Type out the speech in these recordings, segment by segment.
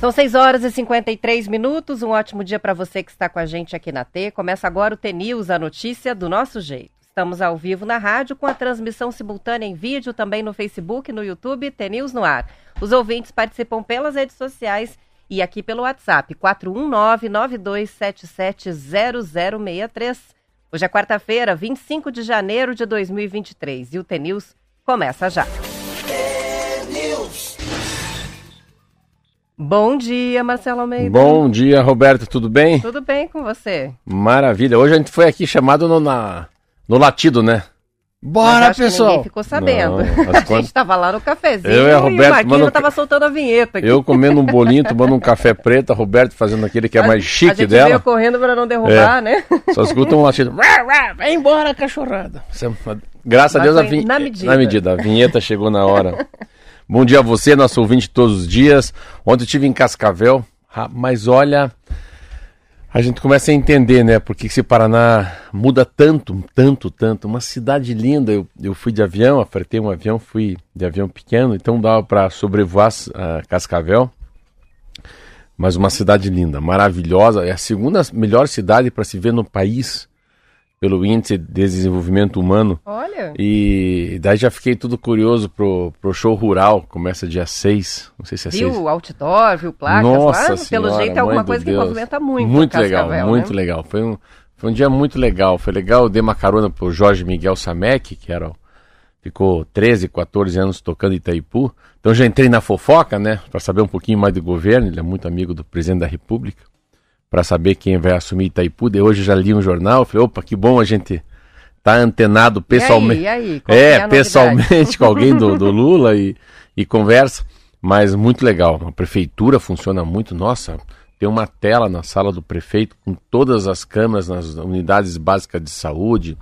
São 6 horas e 53 minutos. Um ótimo dia para você que está com a gente aqui na T. Começa agora o T-News, a notícia do nosso jeito. Estamos ao vivo na rádio com a transmissão simultânea em vídeo também no Facebook, no YouTube, T-News no ar. Os ouvintes participam pelas redes sociais e aqui pelo WhatsApp 419-9277-0063. Hoje é quarta-feira, 25 de janeiro de 2023 e o T-News começa já. Bom dia, Marcelo Almeida. Bom dia, Roberto, tudo bem? Tudo bem com você? Maravilha. Hoje a gente foi aqui chamado no, na, no latido, né? Bora, Mas pessoal! ninguém ficou sabendo. Não, a gente estava lá no cafezinho eu e, a Roberto, e o Marquinhos estava soltando a vinheta aqui. Eu comendo um bolinho, tomando um café preto, a Roberto fazendo aquele que é mais chique a gente dela. veio correndo para não derrubar, é. né? Só escuta um latido. Vai embora, cachorrada. Graças Mas a Deus, a vin... na, medida. na medida. A vinheta chegou na hora. Bom dia a você, nosso ouvinte todos os dias. Ontem eu estive em Cascavel, mas olha, a gente começa a entender, né? Porque esse Paraná muda tanto, tanto, tanto. Uma cidade linda. Eu, eu fui de avião, apertei um avião, fui de avião pequeno, então dava para sobrevoar uh, Cascavel. Mas uma cidade linda, maravilhosa. É a segunda melhor cidade para se ver no país pelo índice de desenvolvimento humano. Olha. E daí já fiquei tudo curioso pro, pro show rural, começa dia 6, não sei se é 6. Viu outdoor, viu placas Nossa lá? Senhora, Pelo jeito é alguma coisa Deus. que movimenta muito Muito legal, né? muito legal. Foi um, foi um dia muito legal. Foi legal, eu dei uma carona pro Jorge Miguel Samek, que era ficou 13, 14 anos tocando Itaipu. Então já entrei na fofoca, né, para saber um pouquinho mais do governo, ele é muito amigo do presidente da República para saber quem vai assumir Itaipu. De hoje já li um jornal, falei, opa, que bom a gente tá antenado pessoalmente. E aí, e aí? É, é pessoalmente com alguém do, do Lula e, e conversa. Mas muito legal. A prefeitura funciona muito. Nossa, tem uma tela na sala do prefeito com todas as câmeras nas unidades básicas de saúde,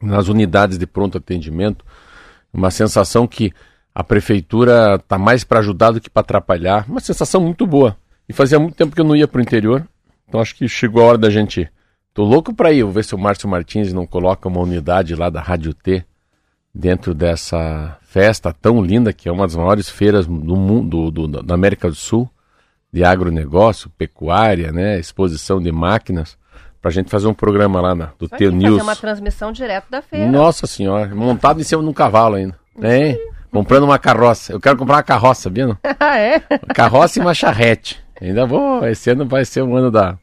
nas unidades de pronto atendimento. Uma sensação que a prefeitura está mais para ajudar do que para atrapalhar. Uma sensação muito boa. E fazia muito tempo que eu não ia pro interior. Então acho que chegou a hora da gente. Tô louco para ir. Vou ver se o Márcio Martins não coloca uma unidade lá da Rádio T dentro dessa festa tão linda que é uma das maiores feiras do mundo, do, do, da América do Sul, de agronegócio, pecuária, né, exposição de máquinas, para a gente fazer um programa lá na, do Teu News. fazer uma transmissão direto da feira. Nossa senhora, montado em cima de um cavalo ainda. Hein? Comprando uma carroça. Eu quero comprar uma carroça, sabia? ah, é? Carroça e uma charrete. Ainda vou, esse ano vai ser o ano da.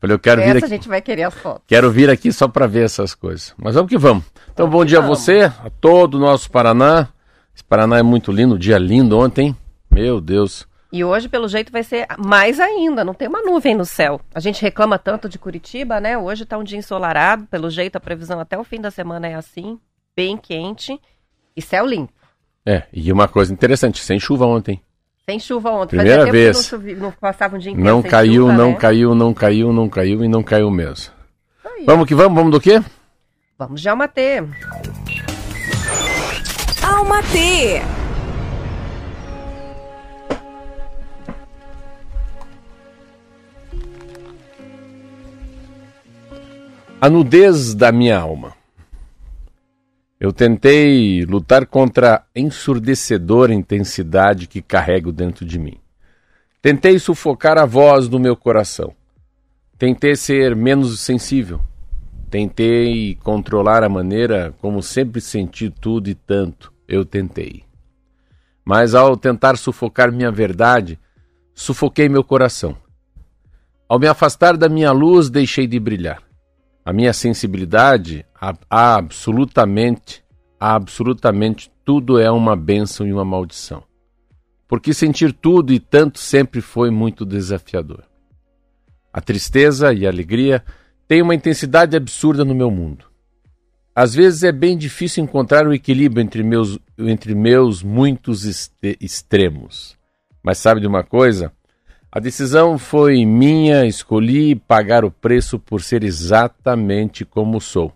Falei, eu quero Essa vir aqui. a gente vai querer as fotos. Quero vir aqui só para ver essas coisas. Mas vamos que vamos. Então, vamos bom dia vamos. a você, a todo o nosso Paraná. Esse Paraná é muito lindo, dia lindo ontem. Meu Deus. E hoje, pelo jeito, vai ser mais ainda. Não tem uma nuvem no céu. A gente reclama tanto de Curitiba, né? Hoje tá um dia ensolarado. Pelo jeito, a previsão até o fim da semana é assim. Bem quente. E céu limpo. É, e uma coisa interessante, sem chuva ontem. Sem chuva ontem. Primeira Fazia vez. Não, chuvi, não, passava um dia inteiro Não caiu, chuva, não né? caiu, não caiu, não caiu e não caiu mesmo. Aí. Vamos que vamos, vamos do quê? Vamos de Alma T. Alma T. A nudez da minha alma. Eu tentei lutar contra a ensurdecedora intensidade que carrego dentro de mim. Tentei sufocar a voz do meu coração. Tentei ser menos sensível. Tentei controlar a maneira como sempre senti tudo e tanto. Eu tentei. Mas ao tentar sufocar minha verdade, sufoquei meu coração. Ao me afastar da minha luz, deixei de brilhar. A minha sensibilidade, a, a absolutamente, a absolutamente tudo é uma bênção e uma maldição. Porque sentir tudo e tanto sempre foi muito desafiador. A tristeza e a alegria têm uma intensidade absurda no meu mundo. Às vezes é bem difícil encontrar o equilíbrio entre meus, entre meus muitos extremos. Mas sabe de uma coisa? A decisão foi minha, escolhi pagar o preço por ser exatamente como sou.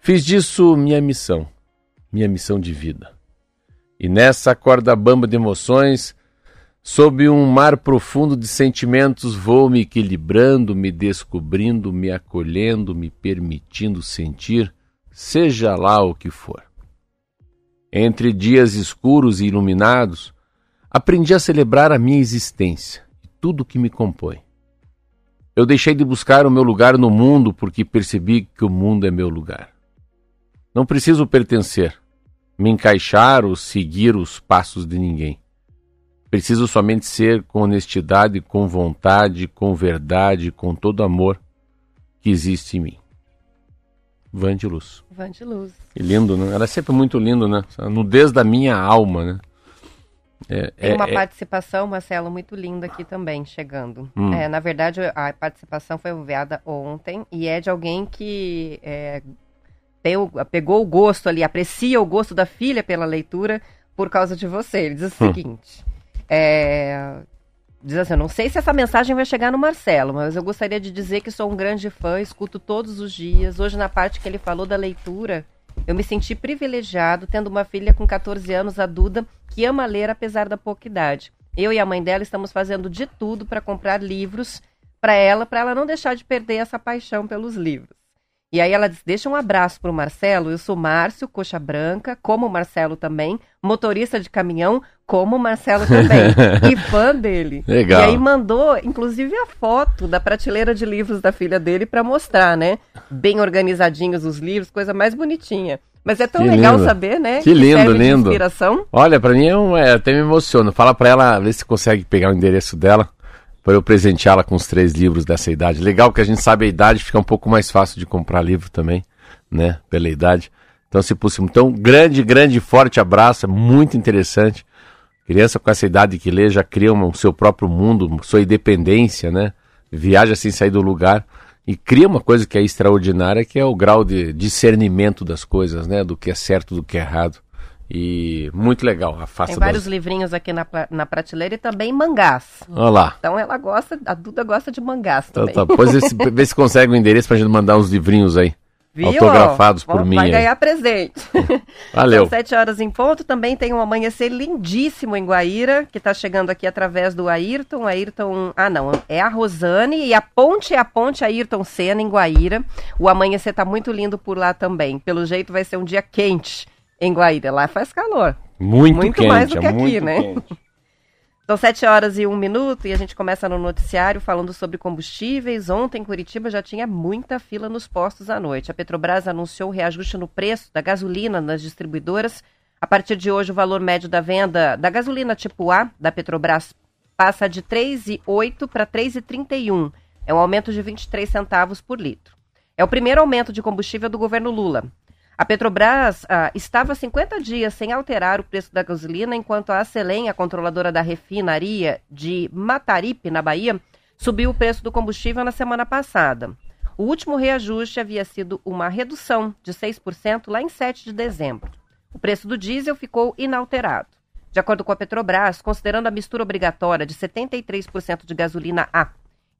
Fiz disso minha missão, minha missão de vida. E nessa corda bamba de emoções, sob um mar profundo de sentimentos, vou me equilibrando, me descobrindo, me acolhendo, me permitindo sentir, seja lá o que for. entre dias escuros e iluminados, aprendi a celebrar a minha existência tudo que me compõe. Eu deixei de buscar o meu lugar no mundo porque percebi que o mundo é meu lugar. Não preciso pertencer, me encaixar ou seguir os passos de ninguém. Preciso somente ser com honestidade, com vontade, com verdade, com todo amor que existe em mim. Vandeluz. Vandeluz. Que lindo, né? Ela é sempre muito lindo, né? A nudez da minha alma, né? É, Tem uma é, é, participação, Marcelo, muito linda aqui também, chegando. Hum. É, na verdade, a participação foi enviada ontem e é de alguém que é, tem, pegou o gosto ali, aprecia o gosto da filha pela leitura por causa de você. Ele diz o hum. seguinte: é, diz assim, não sei se essa mensagem vai chegar no Marcelo, mas eu gostaria de dizer que sou um grande fã, escuto todos os dias. Hoje, na parte que ele falou da leitura, eu me senti privilegiado tendo uma filha com 14 anos, a Duda, que ama ler apesar da pouca idade. Eu e a mãe dela estamos fazendo de tudo para comprar livros para ela, para ela não deixar de perder essa paixão pelos livros. E aí ela diz: deixa um abraço pro Marcelo. Eu sou Márcio, coxa branca, como o Marcelo também, motorista de caminhão, como o Marcelo também, e fã dele. Legal. E aí mandou, inclusive, a foto da prateleira de livros da filha dele para mostrar, né? Bem organizadinhos os livros, coisa mais bonitinha. Mas é tão que legal lindo. saber, né? Que, que lindo, lindo. inspiração. Olha, para mim é, um, é, até me emociona. Fala para ela, vê se consegue pegar o endereço dela para eu presenteá-la com os três livros dessa idade. Legal que a gente sabe a idade, fica um pouco mais fácil de comprar livro também, né? Pela idade. Então, se possível. Então, grande, grande, forte abraço, é muito interessante. Criança com essa idade que lê já cria o seu próprio mundo, sua independência, né? Viaja sem sair do lugar e cria uma coisa que é extraordinária, que é o grau de discernimento das coisas, né? Do que é certo, do que é errado. E muito legal. A Tem vários das... livrinhos aqui na, na prateleira e também mangás. Olha lá. Então ela gosta, a Duda gosta de mangás então, também. Tá, tá. Depois vê se consegue o um endereço pra gente mandar uns livrinhos aí. Viu? Autografados por mim. Vai ganhar presente. Valeu. São sete horas em ponto. Também tem um amanhecer lindíssimo em Guaíra, que está chegando aqui através do Ayrton. Ayrton. Ah, não. É a Rosane e a ponte é a ponte Ayrton Senna em Guaíra. O amanhecer está muito lindo por lá também. Pelo jeito vai ser um dia quente em Guaíra. Lá faz calor. Muito, muito quente, mais do que é aqui, né? Quente. São sete horas e um minuto e a gente começa no noticiário falando sobre combustíveis. Ontem, em Curitiba, já tinha muita fila nos postos à noite. A Petrobras anunciou o reajuste no preço da gasolina nas distribuidoras. A partir de hoje, o valor médio da venda da gasolina tipo A da Petrobras passa de R$ 3,08 para R$ 3,31. É um aumento de 23 centavos por litro. É o primeiro aumento de combustível do governo Lula. A Petrobras ah, estava 50 dias sem alterar o preço da gasolina, enquanto a Acelen, a controladora da refinaria de Mataripe, na Bahia, subiu o preço do combustível na semana passada. O último reajuste havia sido uma redução de 6% lá em 7 de dezembro. O preço do diesel ficou inalterado. De acordo com a Petrobras, considerando a mistura obrigatória de 73% de gasolina A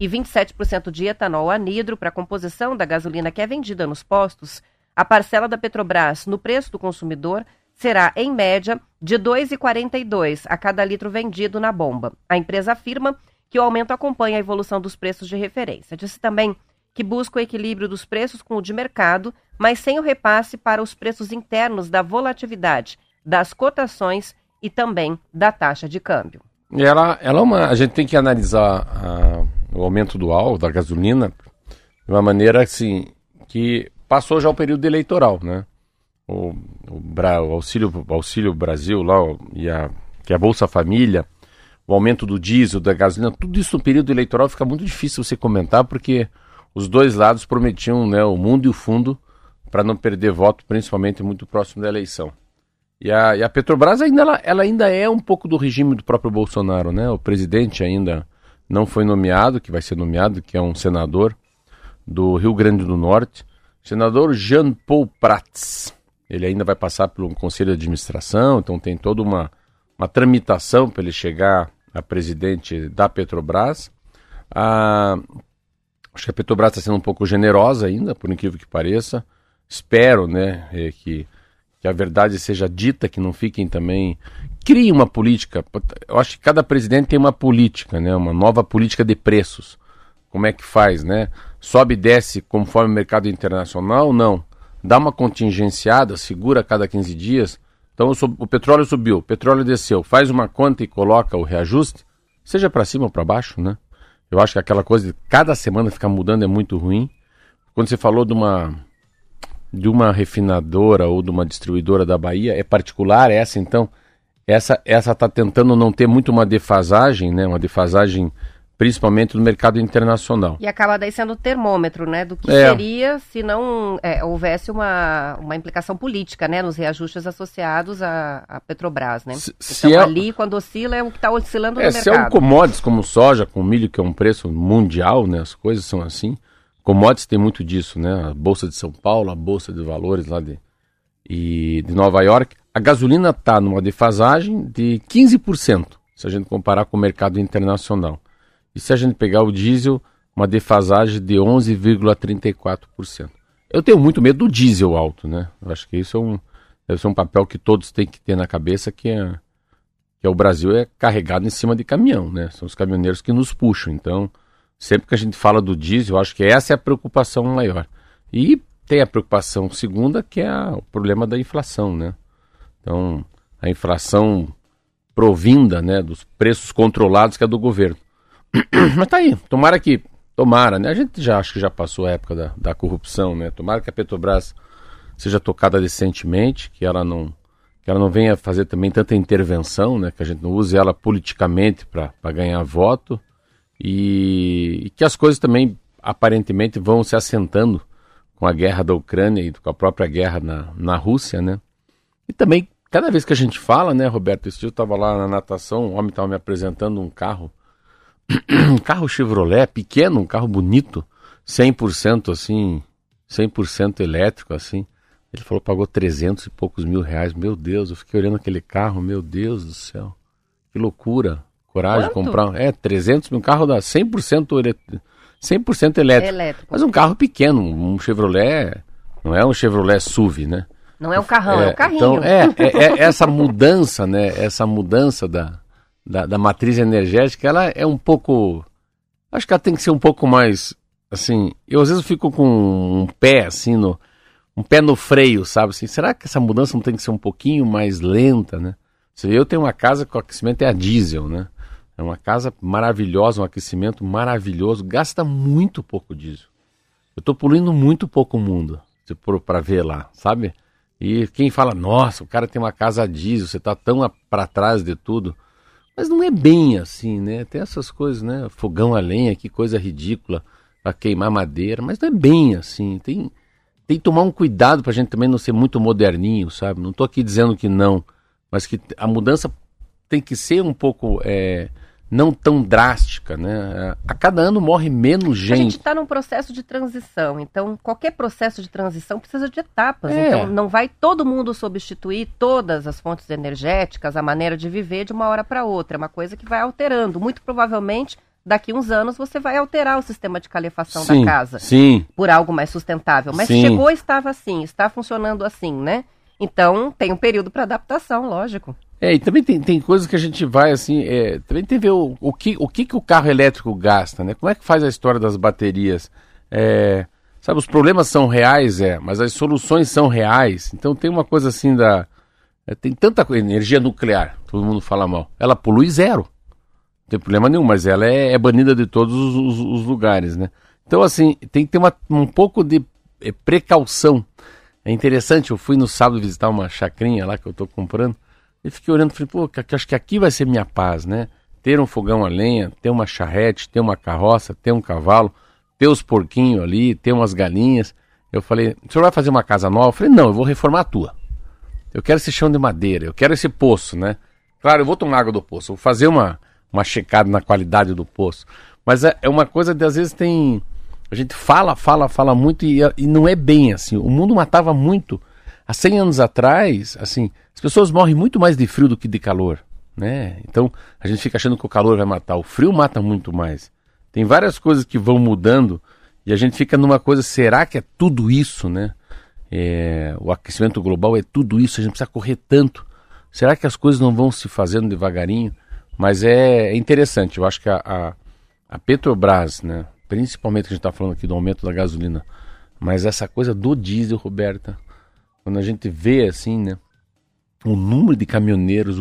e 27% de etanol anidro para a composição da gasolina que é vendida nos postos, a parcela da Petrobras no preço do consumidor será, em média, de R$ 2,42 a cada litro vendido na bomba. A empresa afirma que o aumento acompanha a evolução dos preços de referência. Disse também que busca o equilíbrio dos preços com o de mercado, mas sem o repasse para os preços internos da volatilidade, das cotações e também da taxa de câmbio. Ela, ela é uma, a gente tem que analisar a, o aumento dual da gasolina de uma maneira assim que passou já o período eleitoral, né? O, o, o auxílio, auxílio Brasil lá, e a, que é a Bolsa Família, o aumento do diesel, da gasolina, tudo isso no período eleitoral fica muito difícil você comentar, porque os dois lados prometiam né, o mundo e o fundo para não perder voto, principalmente muito próximo da eleição. E a, e a Petrobras ainda, ela, ela, ainda é um pouco do regime do próprio Bolsonaro, né? O presidente ainda não foi nomeado, que vai ser nomeado, que é um senador do Rio Grande do Norte. Senador Jean Paul Prats. Ele ainda vai passar pelo conselho de administração, então tem toda uma, uma tramitação para ele chegar a presidente da Petrobras. Ah, acho que a Petrobras está sendo um pouco generosa ainda, por incrível que pareça. Espero né, é, que, que a verdade seja dita, que não fiquem também. Crie uma política. Eu acho que cada presidente tem uma política, né, uma nova política de preços. Como é que faz, né? Sobe e desce conforme o mercado internacional? Não. Dá uma contingenciada, segura a cada 15 dias, Então o petróleo subiu, o petróleo desceu, faz uma conta e coloca o reajuste, seja para cima ou para baixo, né? Eu acho que aquela coisa de cada semana ficar mudando é muito ruim. Quando você falou de uma de uma refinadora ou de uma distribuidora da Bahia, é particular essa então? Essa essa está tentando não ter muito uma defasagem, né? Uma defasagem principalmente no mercado internacional. E acaba daí sendo o termômetro, né, do que é. seria se não é, houvesse uma, uma implicação política, né, nos reajustes associados à, à Petrobras, né? Se, então se é... ali, quando oscila, é o que está oscilando é, no se mercado. Se é um commodities como soja, com milho, que é um preço mundial, né, as coisas são assim. Commodities tem muito disso, né, a Bolsa de São Paulo, a Bolsa de Valores lá de, e de Nova York. A gasolina está numa defasagem de 15%, se a gente comparar com o mercado internacional. E se a gente pegar o diesel, uma defasagem de 11,34%. Eu tenho muito medo do diesel alto, né? Eu acho que isso é um, deve ser um papel que todos têm que ter na cabeça, que é, que é o Brasil é carregado em cima de caminhão, né? São os caminhoneiros que nos puxam. Então, sempre que a gente fala do diesel, eu acho que essa é a preocupação maior. E tem a preocupação segunda, que é a, o problema da inflação, né? Então, a inflação provinda, né, dos preços controlados que é do governo. Mas tá aí, tomara que. Tomara, né? A gente já acho que já passou a época da, da corrupção, né? Tomara que a Petrobras seja tocada decentemente, que ela não que ela não venha fazer também tanta intervenção, né? Que a gente não use ela politicamente para ganhar voto e, e, que as coisas também aparentemente vão se assentando com a guerra da Ucrânia e com a própria guerra na, na Rússia, né? E também cada vez que a gente fala, né, Roberto, esse dia eu estava lá na natação, o homem estava me apresentando um carro um carro Chevrolet pequeno, um carro bonito, 100% assim, 100% elétrico assim. Ele falou pagou 300 e poucos mil reais. Meu Deus, eu fiquei olhando aquele carro, meu Deus do céu. Que loucura. Coragem Quanto? de comprar. É, 300 mil, um carro da 100% elétrico. 100% elétrico. elétrico. Mas um carro pequeno, um Chevrolet, não é um Chevrolet SUV, né? Não é um carrão, é, é um carrinho. Então, é, é, é essa mudança, né? Essa mudança da, da, da matriz energética, ela é um pouco. Acho que ela tem que ser um pouco mais. Assim, eu às vezes fico com um pé assim no. Um pé no freio, sabe? Assim, será que essa mudança não tem que ser um pouquinho mais lenta, né? Eu tenho uma casa que o aquecimento é a diesel, né? É uma casa maravilhosa, um aquecimento maravilhoso, gasta muito pouco diesel. Eu estou poluindo muito pouco o mundo, se for para ver lá, sabe? E quem fala, nossa, o cara tem uma casa a diesel, você está tão para trás de tudo. Mas não é bem assim, né? Tem essas coisas, né? Fogão a lenha, que coisa ridícula, a queimar madeira, mas não é bem assim. Tem, tem que tomar um cuidado para a gente também não ser muito moderninho, sabe? Não estou aqui dizendo que não, mas que a mudança tem que ser um pouco é, não tão drástica, né? A cada ano morre menos gente. A gente está num processo de transição, então qualquer processo de transição precisa de etapas. É. Então não vai todo mundo substituir todas as fontes energéticas, a maneira de viver de uma hora para outra. É uma coisa que vai alterando. Muito provavelmente daqui uns anos você vai alterar o sistema de calefação sim, da casa sim. por algo mais sustentável. Mas sim. chegou estava assim, está funcionando assim, né? Então tem um período para adaptação, lógico. É, e também tem, tem coisas que a gente vai assim, é, também tem que ver o, o, que, o que, que o carro elétrico gasta, né? Como é que faz a história das baterias? É, sabe, os problemas são reais, é, mas as soluções são reais. Então tem uma coisa assim da. É, tem tanta energia nuclear, todo mundo fala mal. Ela polui zero. Não tem problema nenhum, mas ela é, é banida de todos os, os, os, lugares, né? Então, assim, tem que ter uma, um pouco de é, precaução. É interessante, eu fui no sábado visitar uma chacrinha lá que eu estou comprando. E fiquei olhando, falei, pô, acho que aqui vai ser minha paz, né? Ter um fogão a lenha, ter uma charrete, ter uma carroça, ter um cavalo, ter os porquinhos ali, ter umas galinhas. Eu falei, o senhor vai fazer uma casa nova? Eu falei, não, eu vou reformar a tua. Eu quero esse chão de madeira, eu quero esse poço, né? Claro, eu vou tomar água do poço, vou fazer uma, uma checada na qualidade do poço. Mas é, é uma coisa de, às vezes, tem. A gente fala, fala, fala muito e, e não é bem assim. O mundo matava muito. Há 100 anos atrás, assim, as pessoas morrem muito mais de frio do que de calor, né? Então a gente fica achando que o calor vai matar. O frio mata muito mais. Tem várias coisas que vão mudando e a gente fica numa coisa: será que é tudo isso, né? É, o aquecimento global é tudo isso, a gente precisa correr tanto. Será que as coisas não vão se fazendo devagarinho? Mas é, é interessante, eu acho que a, a, a Petrobras, né, principalmente que a gente está falando aqui do aumento da gasolina, mas essa coisa do diesel, Roberta, quando a gente vê assim, né, o número de caminhoneiros,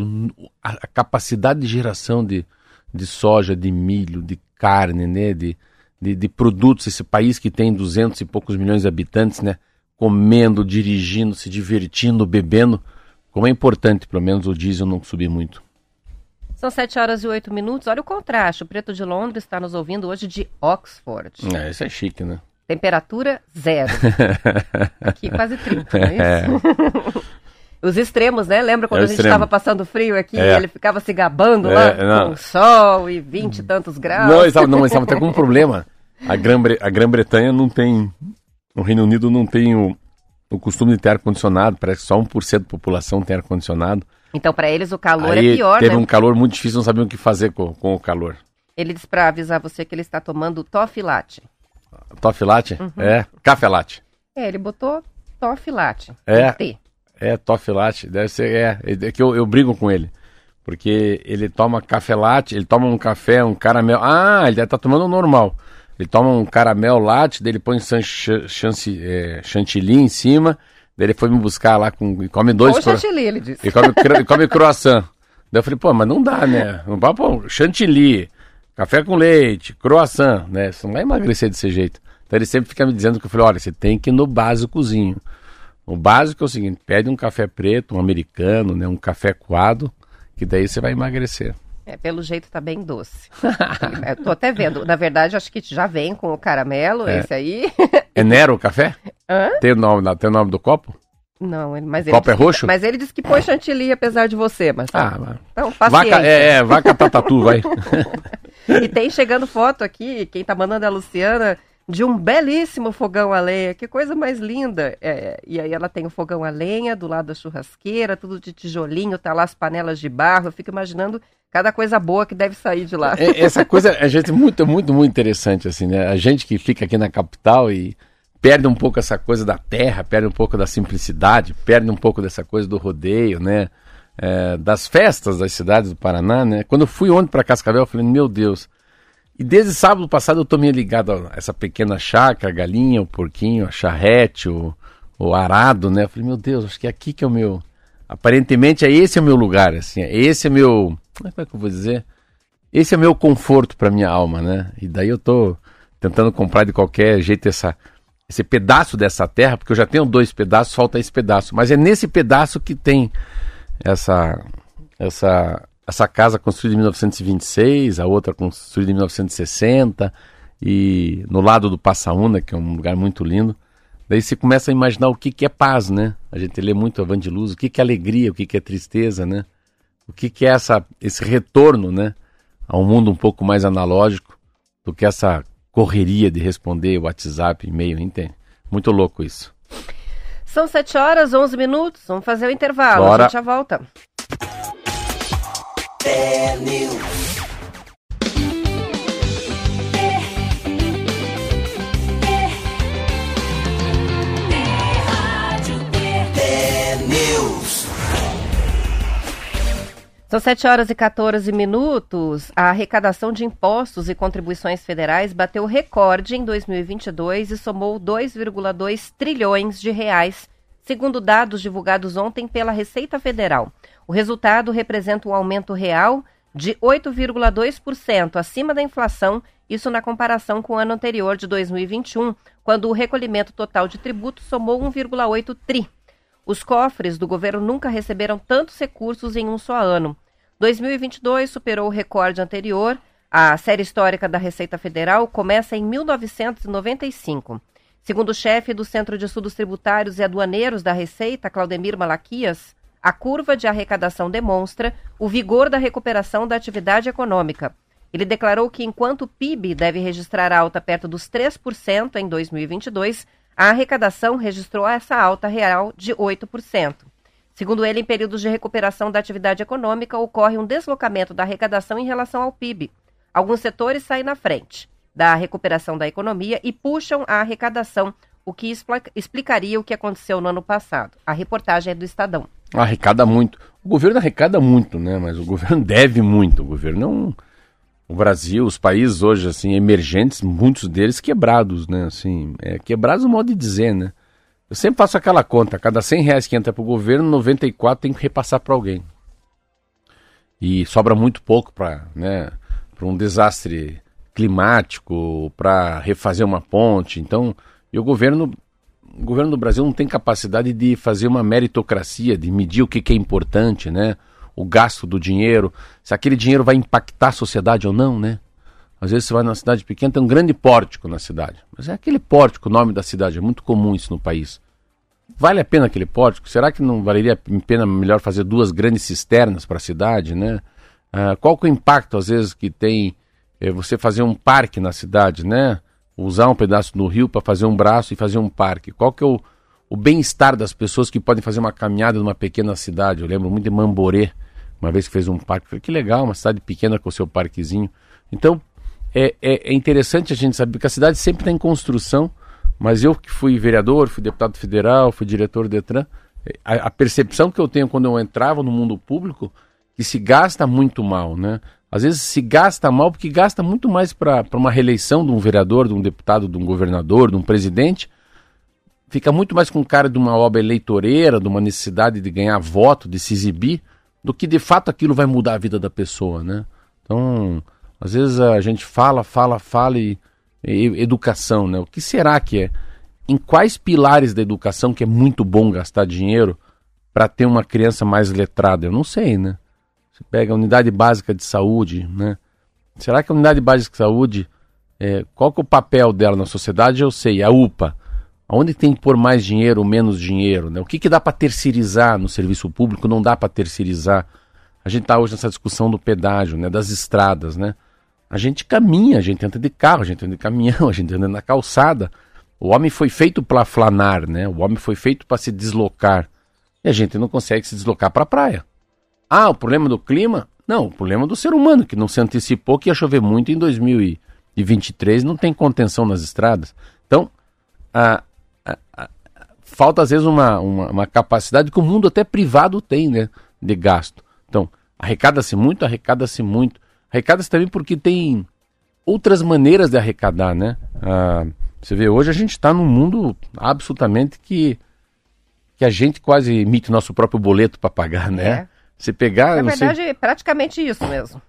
a, capacidade de geração de, de soja, de milho, de carne, né, de, de, de, produtos, esse país que tem duzentos e poucos milhões de habitantes, né, comendo, dirigindo, se divertindo, bebendo, como é importante, pelo menos, o diesel não subir muito. São 7 horas e 8 minutos. Olha o contraste. O Preto de Londres está nos ouvindo hoje de Oxford. É, isso é chique, né? Temperatura zero. Aqui quase 30, não é isso? É. Os extremos, né? Lembra quando é a gente estava passando frio aqui é. e ele ficava se gabando lá é, com sol e 20 e tantos graus? Não, estava, não, estava até com um problema. A Grã-Bretanha não tem. O Reino Unido não tem o, o costume de ter ar-condicionado, parece que só 1% da população tem ar-condicionado. Então, para eles, o calor é Aí é pior, teve né? um calor muito difícil, não sabiam o que fazer com, com o calor. Ele disse para avisar você que ele está tomando Toffee Latte. Toffee Latte? Uhum. É, café latte. É, ele botou Toffee Latte. É, T. é Toffee Latte, deve ser, é, é que eu, eu brigo com ele. Porque ele toma café latte, ele toma um café, um caramelo. Ah, ele deve estar tá tomando o normal. Ele toma um caramelo latte, daí ele põe chantilly, é, chantilly em cima, daí ele foi me buscar lá com. E come dois. Ou chantilly, ele disse. E come, e come croissant. Daí eu falei, pô, mas não dá, né? Não vai pôr chantilly, café com leite, croissant, né? Você não vai emagrecer desse jeito. Então ele sempre fica me dizendo que eu falei, olha, você tem que ir no básicozinho. O básico é o seguinte, pede um café preto, um americano, né? Um café coado, que daí você vai emagrecer. É, pelo jeito tá bem doce. Eu tô até vendo. Na verdade, acho que já vem com o caramelo, é. esse aí. É Nero o café? Hã? Tem o nome, tem o nome do copo? Não, ele, mas o copo é roxo? Mas ele disse que põe chantilly apesar de você, mas. Ah, mas... então paciência. Vaca, é, é, vaca tatatu, vai. e tem chegando foto aqui, quem tá mandando é a Luciana de um belíssimo fogão a lenha. Que coisa mais linda! É, e aí ela tem o fogão a lenha do lado da churrasqueira, tudo de tijolinho, tá lá as panelas de barro. Eu fico imaginando cada coisa boa que deve sair de lá. É, essa coisa, a gente muito, muito, muito interessante, assim, né? A gente que fica aqui na capital e perde um pouco essa coisa da terra, perde um pouco da simplicidade, perde um pouco dessa coisa do rodeio, né? É, das festas das cidades do Paraná, né? Quando eu fui ontem para Cascavel, eu falei, meu Deus, e desde sábado passado eu tô meio ligado a essa pequena chácara, a galinha, o porquinho, a charrete, o, o arado, né? Eu falei, meu Deus, acho que é aqui que é o meu. Aparentemente é esse é o meu lugar, assim, é esse é meu. Como é que eu vou dizer? Esse é o meu conforto para minha alma, né? E daí eu tô tentando comprar de qualquer jeito essa, esse pedaço dessa terra, porque eu já tenho dois pedaços, falta esse pedaço. Mas é nesse pedaço que tem essa, essa essa casa construída em 1926, a outra construída em 1960, e no lado do Passaúna, que é um lugar muito lindo. Daí você começa a imaginar o que, que é paz, né? A gente lê muito a de Luz, o que, que é alegria, o que, que é tristeza, né? O que, que é essa, esse retorno, né? A um mundo um pouco mais analógico do que essa correria de responder o WhatsApp, e-mail, entende? Muito louco isso. São 7 horas, 11 minutos, vamos fazer o intervalo, Bora. a gente já volta. News. São 7 horas e 14 minutos. A arrecadação de impostos e contribuições federais bateu recorde em 2022 e somou 2,2 trilhões de reais, segundo dados divulgados ontem pela Receita Federal. O resultado representa um aumento real de 8,2% acima da inflação, isso na comparação com o ano anterior de 2021, quando o recolhimento total de tributos somou 1,8 tri. Os cofres do governo nunca receberam tantos recursos em um só ano. 2022 superou o recorde anterior. A série histórica da Receita Federal começa em 1995. Segundo o chefe do Centro de Estudos Tributários e Aduaneiros da Receita, Claudemir Malaquias, a curva de arrecadação demonstra o vigor da recuperação da atividade econômica. Ele declarou que enquanto o PIB deve registrar alta perto dos 3% em 2022, a arrecadação registrou essa alta real de 8%. Segundo ele, em períodos de recuperação da atividade econômica, ocorre um deslocamento da arrecadação em relação ao PIB. Alguns setores saem na frente da recuperação da economia e puxam a arrecadação, o que explicaria o que aconteceu no ano passado. A reportagem é do Estadão. Arrecada muito. O governo arrecada muito, né? Mas o governo deve muito. O governo não. O Brasil, os países hoje, assim, emergentes, muitos deles quebrados, né? Assim, é, quebrados no modo de dizer, né? Eu sempre faço aquela conta, cada 100 reais que entra para o governo, 94 tem que repassar para alguém. E sobra muito pouco para né, um desastre climático, para refazer uma ponte. Então, e o governo, o governo do Brasil não tem capacidade de fazer uma meritocracia, de medir o que, que é importante, né? O gasto do dinheiro, se aquele dinheiro vai impactar a sociedade ou não, né? Às vezes você vai numa cidade pequena, tem um grande pórtico na cidade. Mas é aquele pórtico, o nome da cidade, é muito comum isso no país. Vale a pena aquele pórtico? Será que não valeria a pena melhor fazer duas grandes cisternas para a cidade, né? Ah, qual que é o impacto, às vezes, que tem é, você fazer um parque na cidade, né? Usar um pedaço do rio para fazer um braço e fazer um parque. Qual que é o, o bem-estar das pessoas que podem fazer uma caminhada numa pequena cidade? Eu lembro muito de Mamborê, uma vez que fez um parque. Falei, que legal, uma cidade pequena com o seu parquezinho. Então, é, é, é interessante a gente saber que a cidade sempre está em construção, mas eu que fui vereador, fui deputado federal, fui diretor do Detran, a, a, percepção que eu tenho quando eu entrava no mundo público que se gasta muito mal, né? Às vezes se gasta mal porque gasta muito mais para uma reeleição de um vereador, de um deputado, de um governador, de um presidente. Fica muito mais com cara de uma obra eleitoreira, de uma necessidade de ganhar voto, de se exibir, do que de fato aquilo vai mudar a vida da pessoa, né? Então, às vezes a gente fala, fala, fala e, e educação, né? O que será que é? Em quais pilares da educação que é muito bom gastar dinheiro para ter uma criança mais letrada? Eu não sei, né? Você pega a unidade básica de saúde, né? Será que a unidade básica de saúde, é, qual que é o papel dela na sociedade? Eu sei, a UPA. Onde tem que pôr mais dinheiro ou menos dinheiro? Né? O que, que dá para terceirizar no serviço público? Não dá para terceirizar. A gente está hoje nessa discussão do pedágio, né? das estradas. Né? A gente caminha, a gente anda de carro, a gente anda de caminhão, a gente anda na calçada. O homem foi feito para flanar, né? o homem foi feito para se deslocar. E a gente não consegue se deslocar para a praia. Ah, o problema do clima? Não, o problema do ser humano, que não se antecipou que ia chover muito em 2023, não tem contenção nas estradas. Então, a, falta às vezes uma, uma, uma, capacidade que o mundo até privado tem, né, de gasto. Então, arrecada-se muito, arrecada-se muito. Arrecada-se também porque tem outras maneiras de arrecadar, né? Ah, você vê, hoje a gente está num mundo absolutamente que, que a gente quase emite nosso próprio boleto para pagar, né? É. Você pegar... Na verdade, sei... é praticamente isso mesmo.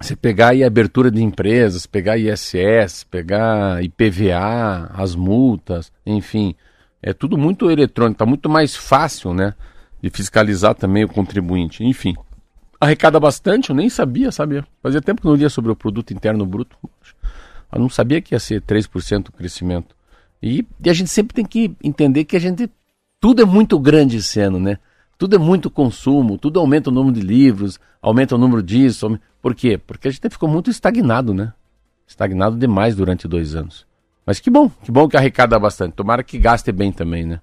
Você pegar aí abertura de empresas, pegar ISS, pegar IPVA, as multas, enfim, é tudo muito eletrônico, está muito mais fácil, né, de fiscalizar também o contribuinte. Enfim, arrecada bastante, eu nem sabia, sabia. Fazia tempo que não lia sobre o produto interno bruto. Eu não sabia que ia ser 3% o crescimento. E, e, a gente sempre tem que entender que a gente tudo é muito grande esse ano, né? Tudo é muito consumo, tudo aumenta o número de livros, aumenta o número disso. Por quê? Porque a gente ficou muito estagnado, né? Estagnado demais durante dois anos. Mas que bom, que bom que arrecada bastante. Tomara que gaste bem também, né?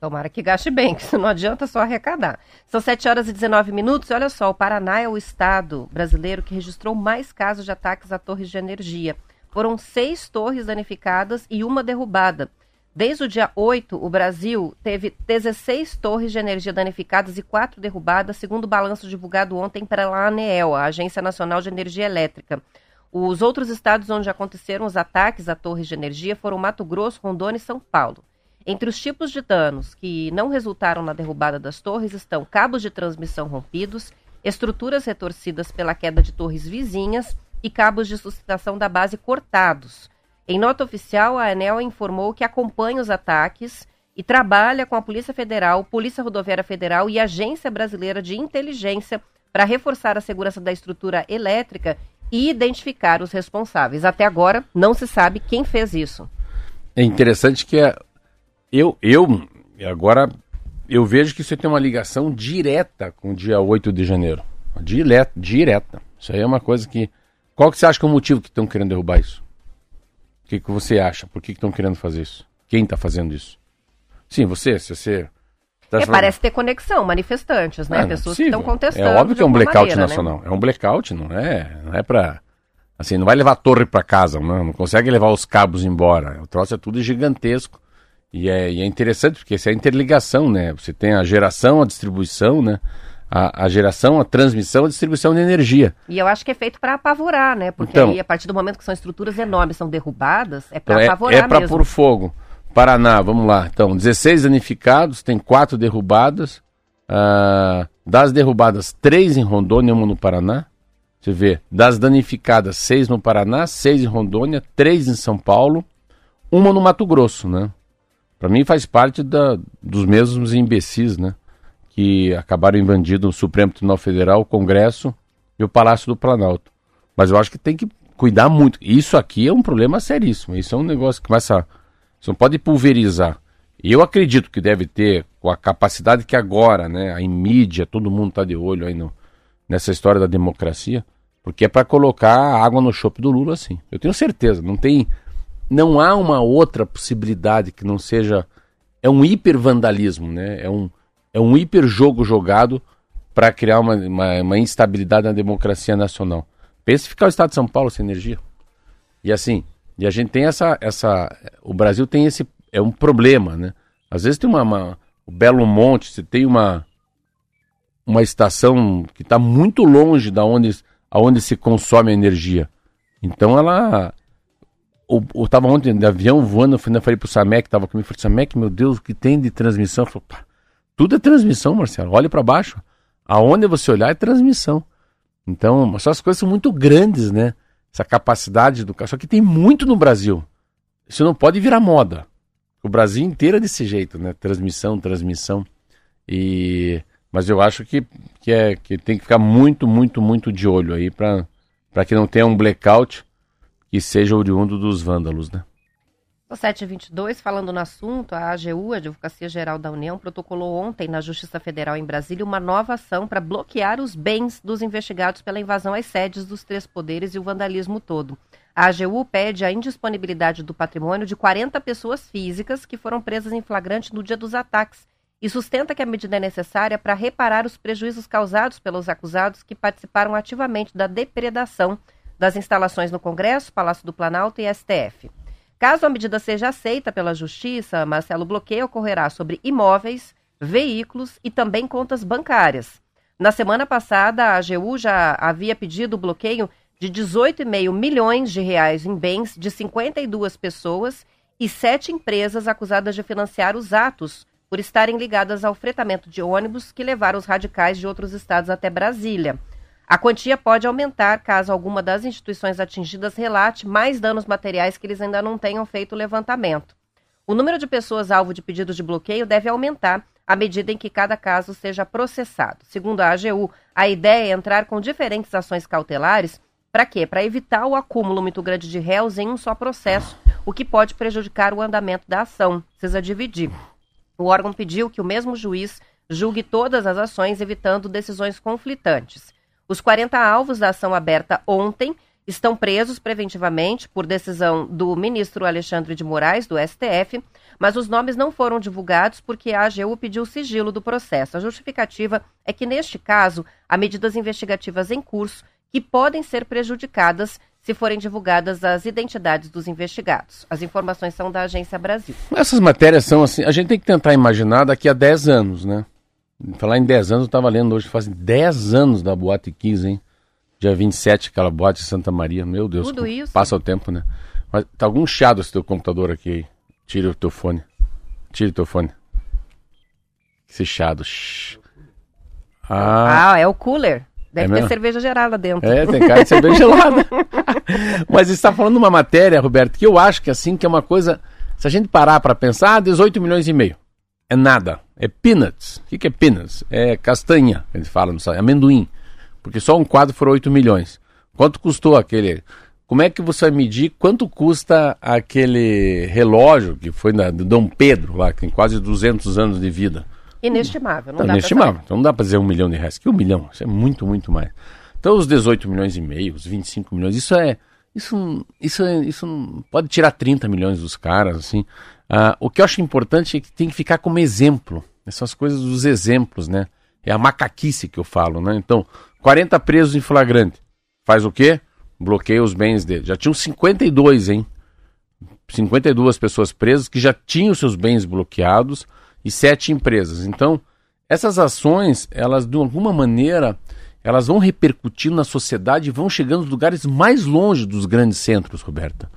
Tomara que gaste bem, que não adianta só arrecadar. São 7 horas e 19 minutos olha só, o Paraná é o estado brasileiro que registrou mais casos de ataques a torres de energia. Foram seis torres danificadas e uma derrubada. Desde o dia 8, o Brasil teve 16 torres de energia danificadas e 4 derrubadas, segundo o balanço divulgado ontem pela ANEEL, a Agência Nacional de Energia Elétrica. Os outros estados onde aconteceram os ataques a torres de energia foram Mato Grosso, Rondônia e São Paulo. Entre os tipos de danos que não resultaram na derrubada das torres estão cabos de transmissão rompidos, estruturas retorcidas pela queda de torres vizinhas e cabos de sustentação da base cortados. Em nota oficial, a ANEL informou que acompanha os ataques e trabalha com a Polícia Federal, Polícia Rodoviária Federal e Agência Brasileira de Inteligência para reforçar a segurança da estrutura elétrica e identificar os responsáveis. Até agora, não se sabe quem fez isso. É interessante que é, eu, eu agora eu vejo que você tem uma ligação direta com o dia 8 de janeiro. Direta, direta. Isso aí é uma coisa que. Qual que você acha que é o motivo que estão querendo derrubar isso? Que, que você acha? Por que estão querendo fazer isso? Quem está fazendo isso? Sim, você, se você. Tá é, parece ter conexão, manifestantes, né? Ah, Pessoas que estão contestando. É óbvio que é um blackout maneira, né? nacional. Né? É um blackout, não é? Não é para Assim, não vai levar a torre para casa, não, não consegue levar os cabos embora. O troço é tudo gigantesco. E é, e é interessante porque isso é a interligação, né? Você tem a geração, a distribuição, né? A, a, geração, a transmissão, a distribuição de energia. E eu acho que é feito para apavorar, né? Porque então, aí, a partir do momento que são estruturas enormes, são derrubadas, é para então é, apavorar É para pôr fogo. Paraná, vamos lá. Então, 16 danificados, tem quatro derrubadas. Uh, das derrubadas, três em Rondônia, uma no Paraná. Você vê, das danificadas, seis no Paraná, seis em Rondônia, três em São Paulo, uma no Mato Grosso, né? Para mim faz parte da, dos mesmos imbecis, né? Que acabaram invadindo o Supremo Tribunal Federal, o Congresso e o Palácio do Planalto. Mas eu acho que tem que cuidar muito. Isso aqui é um problema seríssimo. Isso é um negócio que começa. Você não pode pulverizar. E eu acredito que deve ter, com a capacidade que agora, né, em mídia, todo mundo está de olho aí no, nessa história da democracia, porque é para colocar água no chope do Lula, assim. Eu tenho certeza. Não tem. Não há uma outra possibilidade que não seja. É um hipervandalismo, né? É um, é um hiper jogo jogado para criar uma, uma, uma instabilidade na democracia nacional. Pense ficar o estado de São Paulo sem energia. E assim, e a gente tem essa, essa. O Brasil tem esse. É um problema, né? Às vezes tem uma. uma o Belo Monte, você tem uma. Uma estação que está muito longe da onde, aonde se consome a energia. Então ela. Eu estava ontem de avião voando, eu falei para o Samek, estava comigo, falei, Samek, meu Deus, o que tem de transmissão? Eu falei, tudo é transmissão, Marcelo. Olhe para baixo. Aonde você olhar é transmissão. Então, as coisas são muito grandes, né? Essa capacidade do Só que tem muito no Brasil. Isso não pode virar moda. O Brasil inteiro é desse jeito, né? Transmissão, transmissão. E mas eu acho que, que, é, que tem que ficar muito, muito, muito de olho aí para que não tenha um blackout que seja oriundo dos vândalos, né? 722, falando no assunto, a AGU, a Advocacia Geral da União, protocolou ontem na Justiça Federal em Brasília uma nova ação para bloquear os bens dos investigados pela invasão às sedes dos três poderes e o vandalismo todo. A AGU pede a indisponibilidade do patrimônio de 40 pessoas físicas que foram presas em flagrante no dia dos ataques e sustenta que a medida é necessária para reparar os prejuízos causados pelos acusados que participaram ativamente da depredação das instalações no Congresso, Palácio do Planalto e STF. Caso a medida seja aceita pela Justiça, Marcelo, o bloqueio ocorrerá sobre imóveis, veículos e também contas bancárias. Na semana passada, a AGU já havia pedido o bloqueio de 18,5 milhões de reais em bens de 52 pessoas e sete empresas acusadas de financiar os atos por estarem ligadas ao fretamento de ônibus que levaram os radicais de outros estados até Brasília. A quantia pode aumentar caso alguma das instituições atingidas relate mais danos materiais que eles ainda não tenham feito o levantamento. O número de pessoas alvo de pedidos de bloqueio deve aumentar à medida em que cada caso seja processado. Segundo a AGU, a ideia é entrar com diferentes ações cautelares para quê? Para evitar o acúmulo muito grande de réus em um só processo, o que pode prejudicar o andamento da ação. Precisa dividir. O órgão pediu que o mesmo juiz julgue todas as ações, evitando decisões conflitantes. Os 40 alvos da ação aberta ontem estão presos preventivamente por decisão do ministro Alexandre de Moraes, do STF, mas os nomes não foram divulgados porque a AGU pediu sigilo do processo. A justificativa é que, neste caso, há medidas investigativas em curso que podem ser prejudicadas se forem divulgadas as identidades dos investigados. As informações são da Agência Brasil. Essas matérias são assim, a gente tem que tentar imaginar daqui a 10 anos, né? Falar em 10 anos, eu estava lendo hoje, faz 10 anos da Boate 15, hein? Dia 27, aquela boate Santa Maria. Meu Deus, Tudo isso? passa o tempo, né? Mas tá algum chiado esse teu computador aqui aí. Tira o teu fone. Tira o teu fone. Esse chiado. Ah, ah é o cooler. Deve é ter cerveja gelada dentro. É, tem cara de cerveja gelada. Mas está falando uma matéria, Roberto, que eu acho que assim, que é uma coisa. Se a gente parar para pensar, 18 milhões e meio. É nada. É peanuts. O que, é peanuts? É castanha, eles falam, sabe? amendoim. Porque só um quadro foram 8 milhões. Quanto custou aquele? Como é que você vai medir quanto custa aquele relógio que foi da, do Dom Pedro, lá, que tem quase 200 anos de vida? Inestimável, não tá, Inestimável. Então não dá para dizer um milhão de reais. Que um milhão? Isso é muito, muito mais. Então os 18 milhões e meio, os 25 milhões, isso é. Isso, isso, isso pode tirar 30 milhões dos caras, assim. Ah, o que eu acho importante é que tem que ficar como exemplo. Essas coisas dos exemplos, né? É a macaquice que eu falo, né? Então, 40 presos em flagrante. Faz o quê? Bloqueia os bens dele. Já tinham 52, hein? 52 pessoas presas que já tinham seus bens bloqueados e sete empresas. Então, essas ações, elas de alguma maneira, elas vão repercutindo na sociedade e vão chegando nos lugares mais longe dos grandes centros, Roberta.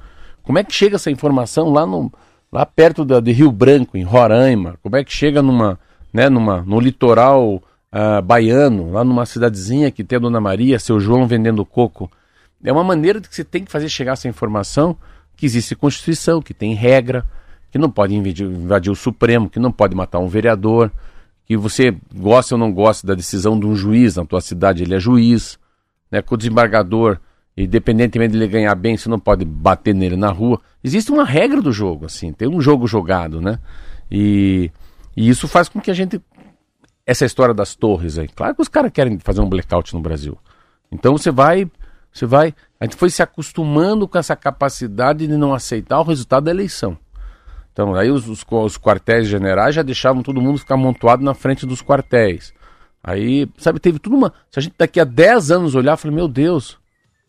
Como é que chega essa informação lá no, lá perto da, de Rio Branco, em Roraima, como é que chega numa, né, numa, no litoral uh, baiano, lá numa cidadezinha que tem a Dona Maria, seu João vendendo coco. É uma maneira de que você tem que fazer chegar essa informação que existe Constituição, que tem regra, que não pode invadir, invadir o Supremo, que não pode matar um vereador, que você gosta ou não gosta da decisão de um juiz na tua cidade, ele é juiz, né, com o desembargador, independentemente de ele ganhar bem, você não pode bater nele na rua. Existe uma regra do jogo, assim, tem um jogo jogado, né? E, e isso faz com que a gente. Essa história das torres aí. Claro que os caras querem fazer um blackout no Brasil. Então você vai. Você vai. A gente foi se acostumando com essa capacidade de não aceitar o resultado da eleição. Então, aí os, os, os quartéis generais já deixavam todo mundo ficar amontoado na frente dos quartéis. Aí, sabe, teve tudo uma. Se a gente daqui a 10 anos olhar, eu falei, meu Deus,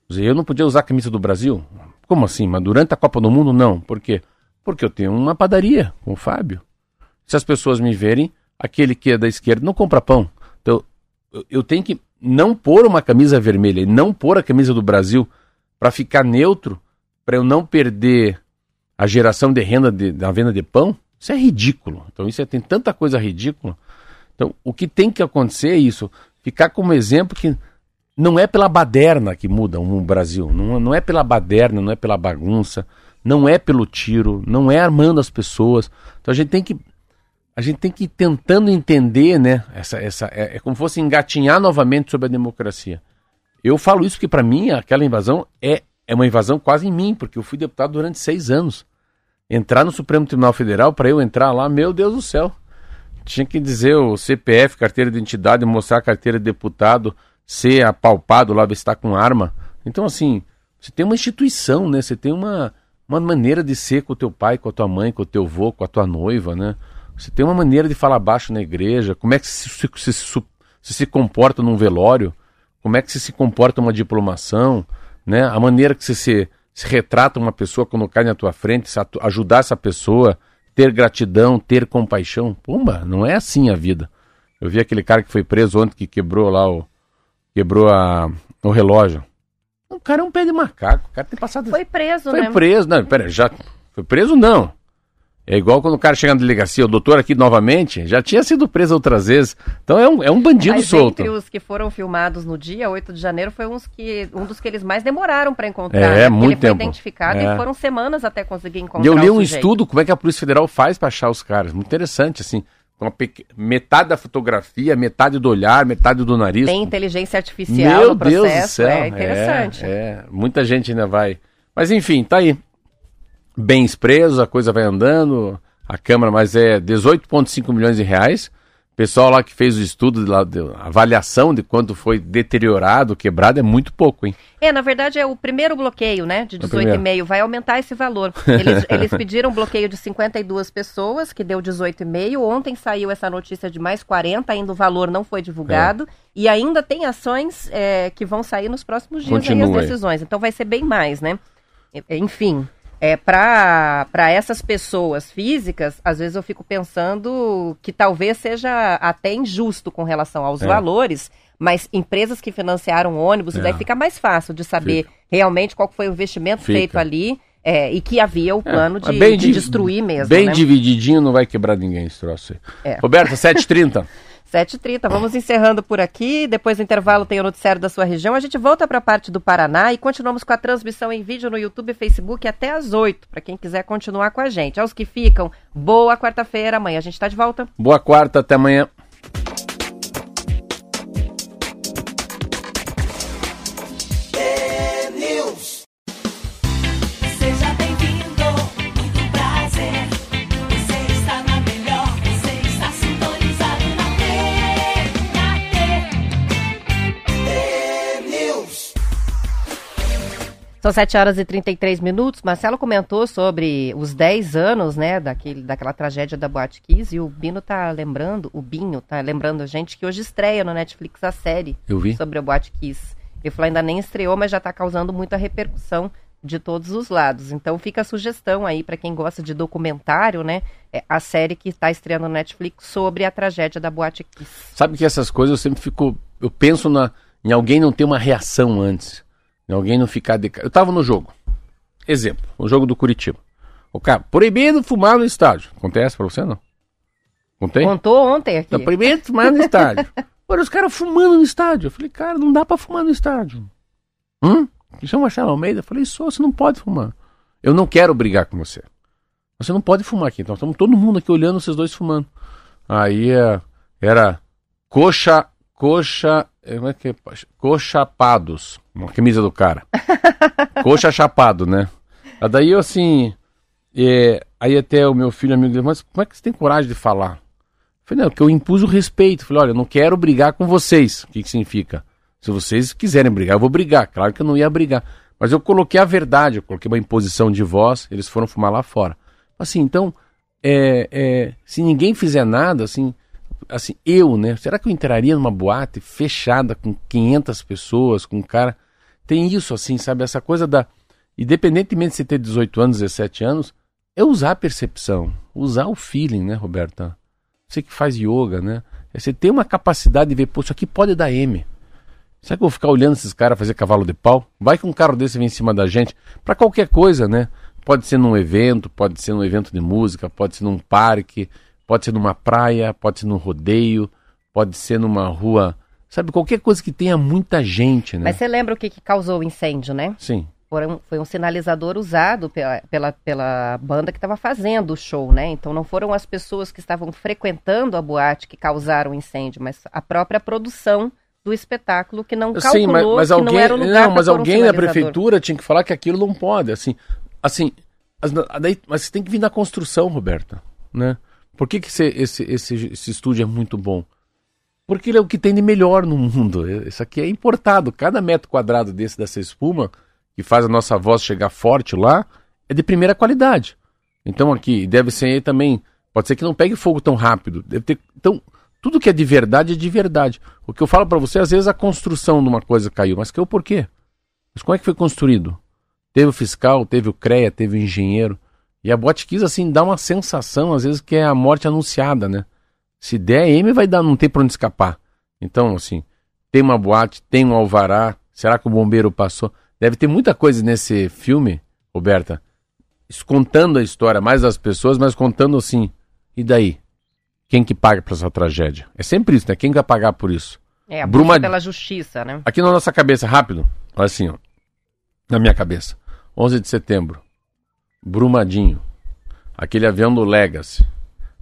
eu não podia usar a camisa do Brasil? Como assim? Mas durante a Copa do Mundo, não. Por quê? Porque eu tenho uma padaria com o Fábio. Se as pessoas me verem, aquele que é da esquerda não compra pão. Então, eu tenho que não pôr uma camisa vermelha e não pôr a camisa do Brasil para ficar neutro, para eu não perder a geração de renda de, da venda de pão, isso é ridículo. Então isso é, tem tanta coisa ridícula. Então o que tem que acontecer é isso, ficar como exemplo que não é pela baderna que muda o Brasil, não, não é pela baderna, não é pela bagunça, não é pelo tiro, não é armando as pessoas. Então a gente tem que a gente tem que ir tentando entender, né? Essa, essa é, é como se fosse engatinhar novamente sobre a democracia. Eu falo isso porque para mim aquela invasão é é uma invasão quase em mim, porque eu fui deputado durante seis anos. Entrar no Supremo Tribunal Federal, para eu entrar lá, meu Deus do céu. Tinha que dizer o CPF, carteira de identidade, mostrar a carteira de deputado, ser apalpado lá, ver se está com arma. Então, assim, você tem uma instituição, né? Você tem uma, uma maneira de ser com o teu pai, com a tua mãe, com o teu avô, com a tua noiva, né? Você tem uma maneira de falar baixo na igreja, como é que se, se, se, se, se comporta num velório, como é que se, se comporta uma diplomação né? A maneira que você se, se retrata uma pessoa quando cai na tua frente, ajudar essa pessoa, ter gratidão, ter compaixão. Pumba, não é assim a vida. Eu vi aquele cara que foi preso ontem que quebrou lá o quebrou a, o relógio. O cara é um pé de macaco. O cara tem passado. Foi preso, foi né? Foi preso, não, pera, já foi preso não. É igual quando o cara chega na delegacia, o doutor aqui novamente, já tinha sido preso outras vezes. Então é um, é um bandido Mas solto. Entre os que foram filmados no dia 8 de janeiro, foi uns que, um dos que eles mais demoraram para encontrar. É, né? muito ele tempo. foi identificado é. e foram semanas até conseguir encontrar. E eu li um estudo como é que a Polícia Federal faz para achar os caras. Muito interessante, assim. Pequ... Metade da fotografia, metade do olhar, metade do nariz. Tem inteligência artificial Meu no processo. Deus do céu. É interessante. É, é, muita gente ainda vai. Mas enfim, tá aí. Bens presos, a coisa vai andando a Câmara, mas é 18,5 milhões de reais. Pessoal lá que fez o estudo, de lá, de, a avaliação de quanto foi deteriorado, quebrado, é muito pouco, hein? É, na verdade é o primeiro bloqueio, né, de 18,5, vai aumentar esse valor. Eles, eles pediram um bloqueio de 52 pessoas, que deu 18,5. Ontem saiu essa notícia de mais 40, ainda o valor não foi divulgado. É. E ainda tem ações é, que vão sair nos próximos dias Continua aí as decisões. Então vai ser bem mais, né? Enfim, é, para essas pessoas físicas, às vezes eu fico pensando que talvez seja até injusto com relação aos é. valores, mas empresas que financiaram ônibus, é. daí fica mais fácil de saber fica. realmente qual foi o investimento fica. feito ali é, e que havia o plano de, bem de, destruir mesmo. Bem né? divididinho não vai quebrar ninguém esse troço aí. É. Roberto, 7h30. 7h30. Vamos encerrando por aqui. Depois do intervalo tem o noticiário da sua região. A gente volta para a parte do Paraná e continuamos com a transmissão em vídeo no YouTube e Facebook até às 8, para quem quiser continuar com a gente. Aos que ficam, boa quarta-feira. Amanhã a gente está de volta. Boa quarta, até amanhã. São 7 horas e 33 minutos. Marcelo comentou sobre os 10 anos, né, daquele, daquela tragédia da Boate Kiss e o Bino tá lembrando, o Binho tá lembrando a gente que hoje estreia no Netflix a série sobre a Boate Kiss. Ele falou, ainda nem estreou, mas já está causando muita repercussão de todos os lados. Então fica a sugestão aí para quem gosta de documentário, né? É a série que está estreando no Netflix sobre a tragédia da Boate Kiss. Sabe que essas coisas eu sempre fico, eu penso na, em alguém não ter uma reação antes. Alguém não ficar de... Eu estava no jogo. Exemplo, o jogo do Curitiba. O cara, proibido fumar no estádio. Acontece pra você, não? Contei? Contou ontem aqui. Tá proibido fumar no estádio. Olha, os caras fumando no estádio. Eu falei, cara, não dá pra fumar no estádio. Hum? Chama Marcelo Almeida. Eu falei, só, você não pode fumar. Eu não quero brigar com você. Você não pode fumar aqui. Então estamos todo mundo aqui olhando vocês dois fumando. Aí é, era coxa, coxa, como é que é? Cochapados. Uma camisa do cara. coxa chapado, né? Daí eu assim, é, aí até o meu filho amigo dele, mas como é que você tem coragem de falar? Eu falei, não, porque eu impus o respeito. Eu falei, olha, eu não quero brigar com vocês. O que, que significa? Se vocês quiserem brigar, eu vou brigar. Claro que eu não ia brigar. Mas eu coloquei a verdade, eu coloquei uma imposição de voz, eles foram fumar lá fora. Assim, então, é, é, se ninguém fizer nada, assim, assim, eu, né? Será que eu entraria numa boate fechada com 500 pessoas, com um cara? Tem isso, assim, sabe? Essa coisa da. Independentemente de você ter 18 anos, 17 anos, é usar a percepção, usar o feeling, né, Roberta? Você que faz yoga, né? É você tem uma capacidade de ver, pô, isso aqui pode dar M. Será que eu vou ficar olhando esses caras fazer cavalo de pau? Vai que um carro desse vem em cima da gente, para qualquer coisa, né? Pode ser num evento, pode ser num evento de música, pode ser num parque, pode ser numa praia, pode ser num rodeio, pode ser numa rua. Sabe, qualquer coisa que tenha muita gente, né? Mas você lembra o que, que causou o incêndio, né? Sim. Foram, foi um sinalizador usado pela, pela, pela banda que estava fazendo o show, né? Então não foram as pessoas que estavam frequentando a boate que causaram o incêndio, mas a própria produção do espetáculo que não calculou Sim, mas, mas alguém, que não era o lugar Não, mas alguém um da prefeitura tinha que falar que aquilo não pode, assim. Assim, daí, mas você tem que vir na construção, Roberta, né? Por que, que esse, esse, esse, esse estúdio é muito bom? Porque ele é o que tem de melhor no mundo. Isso aqui é importado. Cada metro quadrado desse dessa espuma, que faz a nossa voz chegar forte lá, é de primeira qualidade. Então aqui deve ser também. Pode ser que não pegue fogo tão rápido. Deve ter. Então, tudo que é de verdade é de verdade. O que eu falo para você, às vezes a construção de uma coisa caiu, mas caiu por quê? Mas como é que foi construído? Teve o fiscal, teve o CREA, teve o engenheiro. E a Botkiss, assim, dá uma sensação, às vezes, que é a morte anunciada, né? Se der M, vai dar, não tem pra onde escapar. Então, assim, tem uma boate, tem um alvará. Será que o bombeiro passou? Deve ter muita coisa nesse filme, Roberta, contando a história mais das pessoas, mas contando assim. E daí? Quem que paga por essa tragédia? É sempre isso, né? Quem vai pagar por isso? É, a Bruma... pela justiça, né? Aqui na nossa cabeça, rápido. Olha assim, ó. Na minha cabeça. 11 de setembro, Brumadinho, aquele avião do Legacy,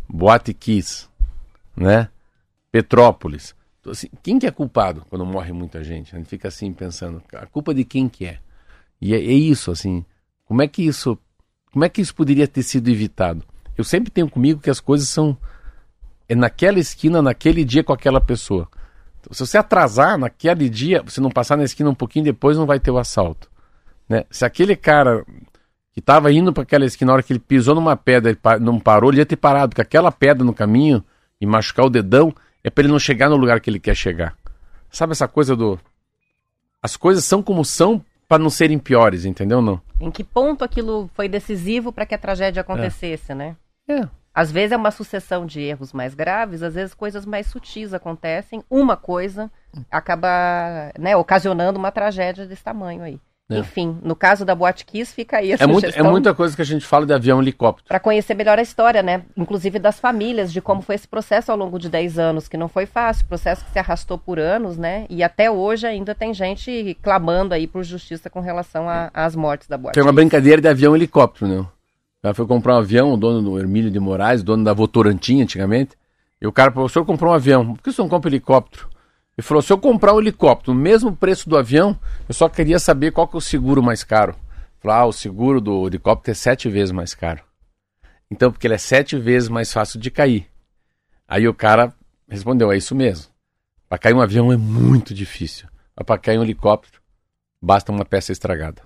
Boate Kiss, né? Petrópolis. Então, assim, quem que é culpado quando morre muita gente? A gente fica assim pensando, a culpa de quem que é? E é, é isso, assim, como é que isso, como é que isso poderia ter sido evitado? Eu sempre tenho comigo que as coisas são é naquela esquina, naquele dia com aquela pessoa. Então, se você atrasar naquele dia, você não passar na esquina um pouquinho depois, não vai ter o assalto. Né? Se aquele cara que estava indo para aquela esquina, na hora que ele pisou numa pedra e não parou, ele ia ter parado, porque aquela pedra no caminho e machucar o dedão é para ele não chegar no lugar que ele quer chegar. Sabe essa coisa do. As coisas são como são para não serem piores, entendeu? Não. Em que ponto aquilo foi decisivo para que a tragédia acontecesse, é. né? É. Às vezes é uma sucessão de erros mais graves, às vezes coisas mais sutis acontecem, uma coisa acaba né, ocasionando uma tragédia desse tamanho aí. É. Enfim, no caso da Boate Kiss, fica aí a é, muito, é muita coisa que a gente fala de avião helicóptero. Para conhecer melhor a história, né? Inclusive das famílias, de como foi esse processo ao longo de 10 anos, que não foi fácil, processo que se arrastou por anos, né? E até hoje ainda tem gente clamando aí por justiça com relação às mortes da Boate Tem uma brincadeira de avião helicóptero, né? Ela foi comprar um avião, o dono do Hermílio de Moraes, dono da Votorantim antigamente. E o cara falou, o senhor comprou um avião, por que o senhor não compra um helicóptero? Ele falou: se eu comprar um helicóptero no mesmo preço do avião, eu só queria saber qual que é o seguro mais caro. Falou: ah, o seguro do helicóptero é sete vezes mais caro. Então, porque ele é sete vezes mais fácil de cair. Aí o cara respondeu: é isso mesmo. Para cair um avião é muito difícil. Para cair um helicóptero, basta uma peça estragada.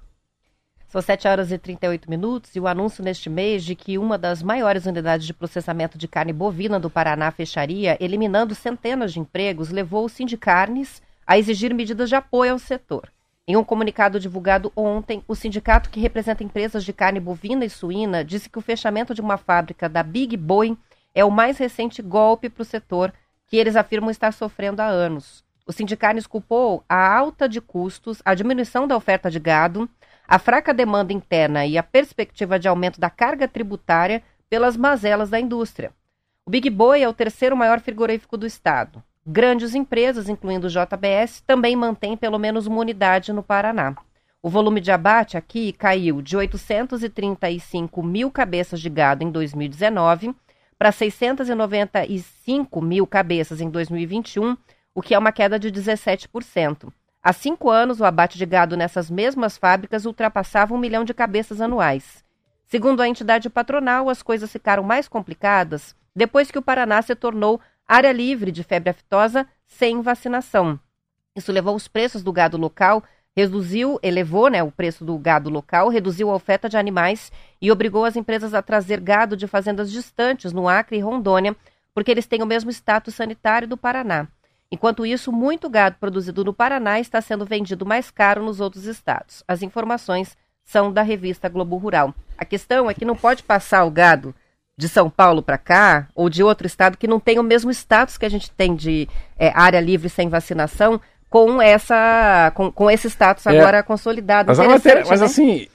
São 7 horas e 38 minutos e o anúncio neste mês de que uma das maiores unidades de processamento de carne bovina do Paraná fecharia, eliminando centenas de empregos, levou o Sindicarnes a exigir medidas de apoio ao setor. Em um comunicado divulgado ontem, o sindicato que representa empresas de carne bovina e suína disse que o fechamento de uma fábrica da Big Boi é o mais recente golpe para o setor, que eles afirmam estar sofrendo há anos. O Sindicarnes culpou a alta de custos, a diminuição da oferta de gado, a fraca demanda interna e a perspectiva de aumento da carga tributária pelas mazelas da indústria. O Big Boy é o terceiro maior frigorífico do estado. Grandes empresas, incluindo o JBS, também mantêm pelo menos uma unidade no Paraná. O volume de abate aqui caiu de 835 mil cabeças de gado em 2019 para 695 mil cabeças em 2021, o que é uma queda de 17%. Há cinco anos, o abate de gado nessas mesmas fábricas ultrapassava um milhão de cabeças anuais. Segundo a entidade patronal, as coisas ficaram mais complicadas depois que o Paraná se tornou área livre de febre aftosa sem vacinação. Isso levou os preços do gado local, reduziu, elevou né, o preço do gado local, reduziu a oferta de animais e obrigou as empresas a trazer gado de fazendas distantes no Acre e Rondônia, porque eles têm o mesmo status sanitário do Paraná. Enquanto isso, muito gado produzido no Paraná está sendo vendido mais caro nos outros estados. As informações são da revista Globo Rural. A questão é que não pode passar o gado de São Paulo para cá ou de outro estado que não tem o mesmo status que a gente tem de é, área livre sem vacinação com essa com, com esse status é, agora consolidado. Mas, mas né? assim,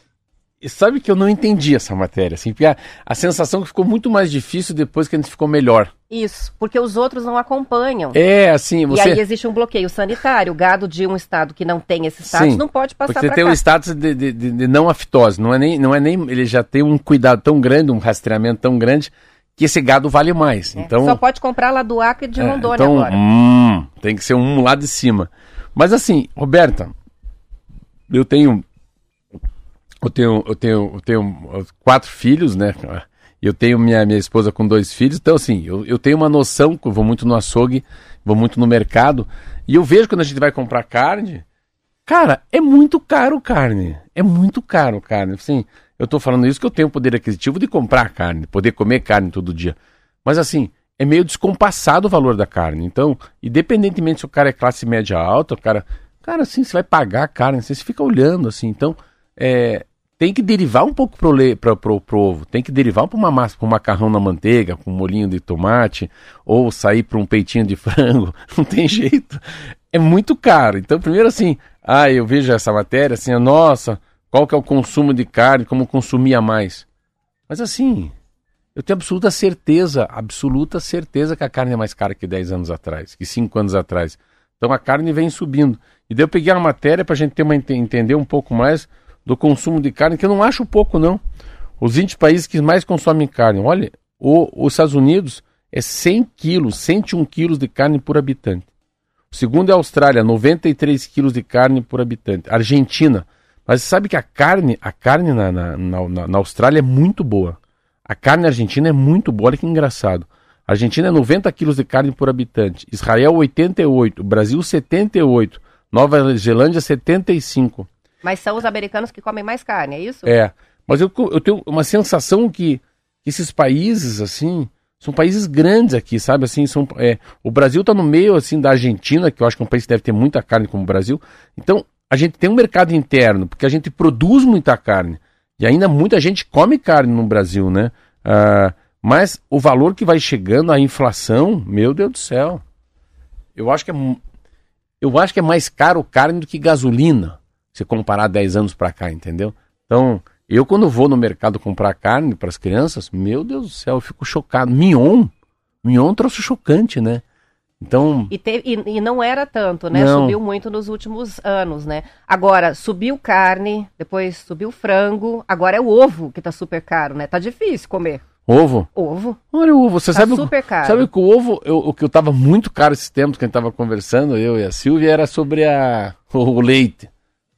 sabe que eu não entendi essa matéria, assim, porque a, a sensação que ficou muito mais difícil depois que a gente ficou melhor. Isso, porque os outros não acompanham. É, assim, você... E aí existe um bloqueio sanitário. O gado de um estado que não tem esse status Sim, não pode passar para cá. Você tem o status de, de, de, não aftose, não é, nem, não é nem... Ele já tem um cuidado tão grande, um rastreamento tão grande, que esse gado vale mais. É, então, só pode comprar lá do Acre de é, Rondônia então, agora. Hum, tem que ser um lá de cima. Mas assim, Roberta, eu tenho eu tenho, eu tenho, eu tenho quatro filhos, né? Eu tenho minha, minha esposa com dois filhos, então assim, eu, eu tenho uma noção, eu vou muito no açougue, vou muito no mercado, e eu vejo quando a gente vai comprar carne, cara, é muito caro carne. É muito caro carne. Assim, eu tô falando isso que eu tenho poder aquisitivo de comprar carne, poder comer carne todo dia. Mas assim, é meio descompassado o valor da carne. Então, independentemente se o cara é classe média alta, o cara. Cara, assim, você vai pagar carne, assim, você fica olhando, assim. Então, é, tem que derivar um pouco para pro ovo, tem que derivar para uma massa, para um macarrão na manteiga, com um molinho de tomate, ou sair para um peitinho de frango, não tem jeito. É muito caro. Então, primeiro assim, ah, eu vejo essa matéria assim, nossa, qual que é o consumo de carne, como consumia mais. Mas assim, eu tenho absoluta certeza, absoluta certeza que a carne é mais cara que 10 anos atrás, que 5 anos atrás. Então a carne vem subindo. E daí eu peguei uma matéria para a gente ter uma, entender um pouco mais do consumo de carne, que eu não acho pouco, não. Os 20 países que mais consomem carne, olha, o, os Estados Unidos é 100 quilos, 101 quilos de carne por habitante. O segundo é a Austrália, 93 quilos de carne por habitante. Argentina, mas sabe que a carne, a carne na, na, na, na Austrália é muito boa. A carne argentina é muito boa, olha que engraçado. A Argentina é 90 quilos de carne por habitante, Israel 88, Brasil 78, Nova Zelândia 75. Mas são os americanos que comem mais carne, é isso? É. Mas eu, eu tenho uma sensação que, esses países, assim, são países grandes aqui, sabe? Assim, são, é, o Brasil está no meio, assim, da Argentina, que eu acho que é um país que deve ter muita carne como o Brasil. Então, a gente tem um mercado interno, porque a gente produz muita carne. E ainda muita gente come carne no Brasil, né? Uh, mas o valor que vai chegando, a inflação, meu Deus do céu. Eu acho que é, eu acho que é mais caro carne do que gasolina se comparar 10 anos para cá, entendeu? Então, eu quando vou no mercado comprar carne para as crianças, meu Deus do céu, eu fico chocado. Mignon, mignon trouxe chocante, né? Então... E, te, e, e, não era tanto, né? Não. Subiu muito nos últimos anos, né? Agora, subiu carne, depois subiu frango, agora é o ovo que tá super caro, né? Tá difícil comer. Ovo? Ovo. Olha o ovo, você tá sabe super caro. Sabe que o ovo, eu, o que eu tava muito caro esse tempo que a gente tava conversando, eu e a Silvia, era sobre a, o leite.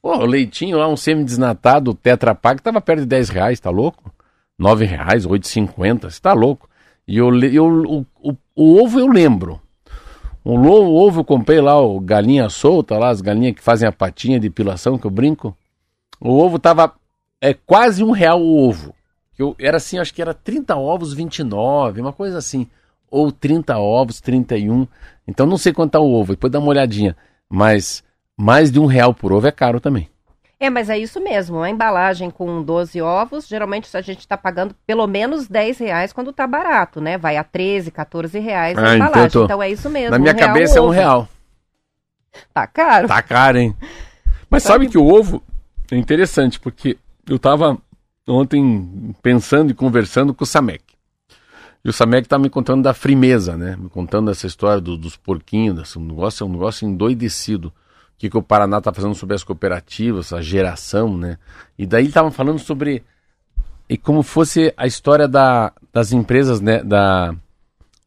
Pô, o leitinho lá, um semi-desnatado, Tetra Pak, tava perto de 10 reais, tá louco? 9 reais, 8,50, você tá louco. E eu, eu, o, o, o ovo eu lembro. O, o ovo eu comprei lá, o galinha solta lá, as galinhas que fazem a patinha de depilação, que eu brinco. O ovo tava é quase um real o ovo. Eu, era assim, acho que era 30 ovos, 29, uma coisa assim. Ou 30 ovos, 31. Então não sei quanto tá o ovo, depois dá uma olhadinha. Mas mais de um real por ovo é caro também. É, mas é isso mesmo. A embalagem com 12 ovos, geralmente a gente está pagando pelo menos 10 reais quando está barato, né? Vai a 13, 14 reais a ah, embalagem. Então, tô... então, é isso mesmo. Na minha um cabeça é um real. Tá caro. Tá caro, hein? Mas sabe, sabe que o ovo, é interessante, porque eu estava ontem pensando e conversando com o Samek. E o Samek estava me contando da frimeza, né? Me contando essa história do, dos porquinhos, desse negócio, é um negócio endoidecido. O que, que o Paraná está fazendo sobre as cooperativas, a geração, né? E daí ele estava falando sobre. E como fosse a história da, das empresas, né? Da,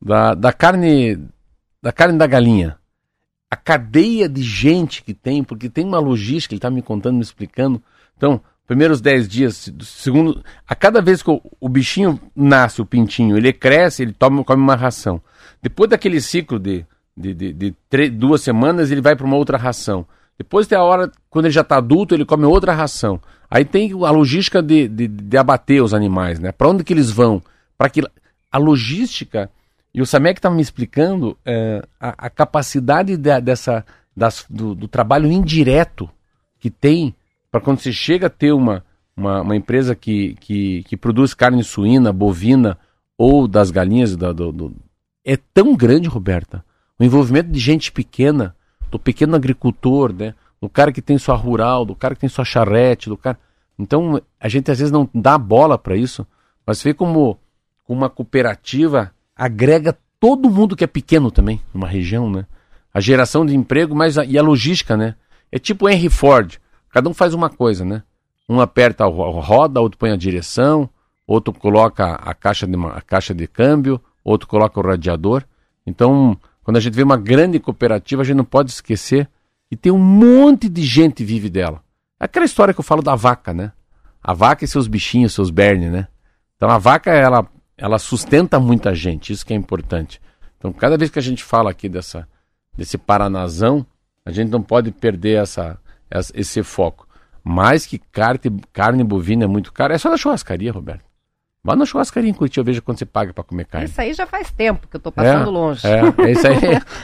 da, da carne. Da carne da galinha. A cadeia de gente que tem, porque tem uma logística, ele está me contando, me explicando. Então, primeiros 10 dias, segundo, a cada vez que o, o, bichinho nasce, o pintinho, ele cresce, ele toma, come uma ração. Depois daquele ciclo de, de, de, de três, duas semanas, ele vai para uma outra ração. Depois tem a hora, quando ele já está adulto, ele come outra ração. Aí tem a logística de, de, de abater os animais, né? Para onde que eles vão? Para que a logística e o Samek estava me explicando é, a, a, capacidade de, dessa das, do, do trabalho indireto que tem para quando você chega a ter uma, uma, uma, empresa que, que, que produz carne suína, bovina ou das galinhas, do, do, é tão grande, Roberta. O envolvimento de gente pequena, do pequeno agricultor, né? do cara que tem sua rural, do cara que tem sua charrete, do cara. Então a gente às vezes não dá bola para isso, mas vê como uma cooperativa agrega todo mundo que é pequeno também, numa região, né? A geração de emprego, mas a, e a logística, né? É tipo Henry Ford. Cada um faz uma coisa, né? Um aperta a roda, outro põe a direção, outro coloca a caixa de, a caixa de câmbio, outro coloca o radiador. Então, quando a gente vê uma grande cooperativa, a gente não pode esquecer que tem um monte de gente vive dela. É aquela história que eu falo da vaca, né? A vaca e seus bichinhos, seus berne, né? Então a vaca, ela, ela sustenta muita gente, isso que é importante. Então, cada vez que a gente fala aqui dessa, desse Paranazão, a gente não pode perder essa, esse foco. Mais que carne, carne bovina é muito cara. É só na churrascaria, Roberto. Vá na churrascaria em Curitiba, veja quanto você paga para comer carne. Isso aí já faz tempo que eu estou passando é, longe. É, é isso aí.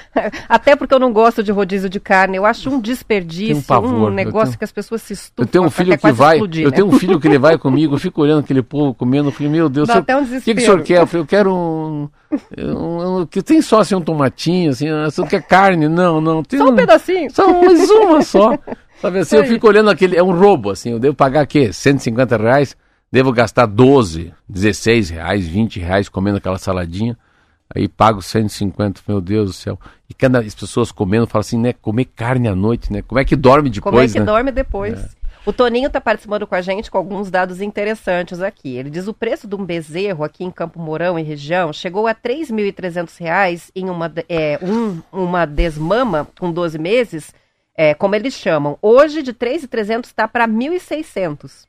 Até porque eu não gosto de rodízio de carne. Eu acho um desperdício, um, pavor, um negócio tenho, que as pessoas se estupam. Eu tenho um filho que vai, explodir, eu né? tenho um filho que ele vai comigo, eu fico olhando aquele povo comendo, eu falei, meu Deus, Dá até um o que, que o senhor quer? Eu falei, eu quero um, um, que tem só assim um tomatinho, assim, você quer carne? Não, não. Tem só um, um pedacinho. Só mais uma só. Sabe assim, eu fico olhando aquele, é um roubo, assim, eu devo pagar o quê? 150 reais? Devo gastar 12, 16 reais, 20 reais comendo aquela saladinha, aí pago 150, meu Deus do céu. E quando as pessoas comendo, falam assim, né, comer carne à noite, né? Como é que dorme depois, Como é que né? dorme depois? É. O Toninho está participando com a gente com alguns dados interessantes aqui. Ele diz o preço de um bezerro aqui em Campo Mourão e região chegou a R$ 3.300 em uma, é, um, uma desmama com 12 meses, é, como eles chamam. Hoje, de R$ 3.300 está para R$ 1.600.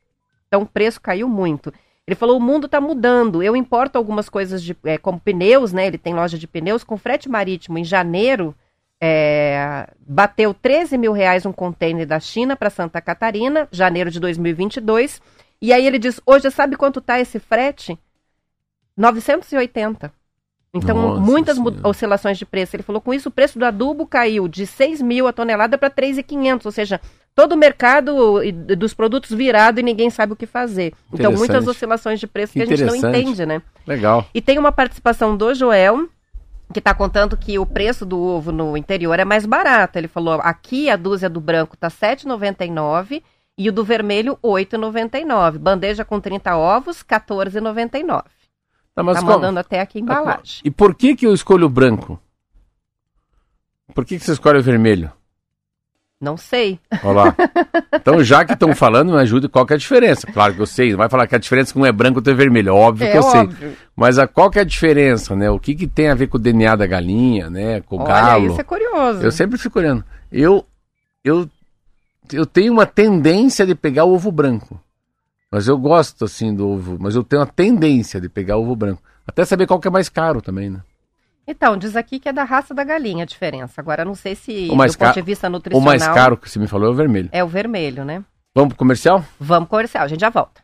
Então o preço caiu muito. Ele falou: o mundo está mudando. Eu importo algumas coisas de, é, como pneus, né? Ele tem loja de pneus com frete marítimo. Em janeiro, é, bateu 13 mil reais um container da China para Santa Catarina, janeiro de 2022. E aí ele diz: hoje sabe quanto está esse frete? 980. Então, Nossa muitas senhora. oscilações de preço. Ele falou, com isso, o preço do adubo caiu de 6 mil a tonelada para 3,500, ou seja, todo o mercado dos produtos virado e ninguém sabe o que fazer. Então, muitas oscilações de preço que a gente não entende, né? Legal. E tem uma participação do Joel, que está contando que o preço do ovo no interior é mais barato. Ele falou, aqui a dúzia do branco está R$ 7,99 e o do vermelho R$ 8,99. Bandeja com 30 ovos, R$ 14,99. Tá, mas tá mandando até aqui embalagem. E por que que eu escolho o branco? Por que que você escolhe o vermelho? Não sei. Olha lá. Então, já que estão falando, me ajude qual que é a diferença. Claro que eu sei, não vai falar que a diferença que um é branco e outro é vermelho. Óbvio é, que eu óbvio. sei. Mas a, qual que é a diferença, né? O que, que tem a ver com o DNA da galinha, né? Com o Olha, galo. isso é curioso. Eu sempre fico olhando. Eu, eu, eu tenho uma tendência de pegar o ovo branco. Mas eu gosto, assim, do ovo. Mas eu tenho a tendência de pegar ovo branco. Até saber qual que é mais caro também, né? Então, diz aqui que é da raça da galinha a diferença. Agora, não sei se, do ponto de vista nutricional... O mais caro que você me falou é o vermelho. É o vermelho, né? Vamos pro comercial? Vamos pro comercial, a gente já volta.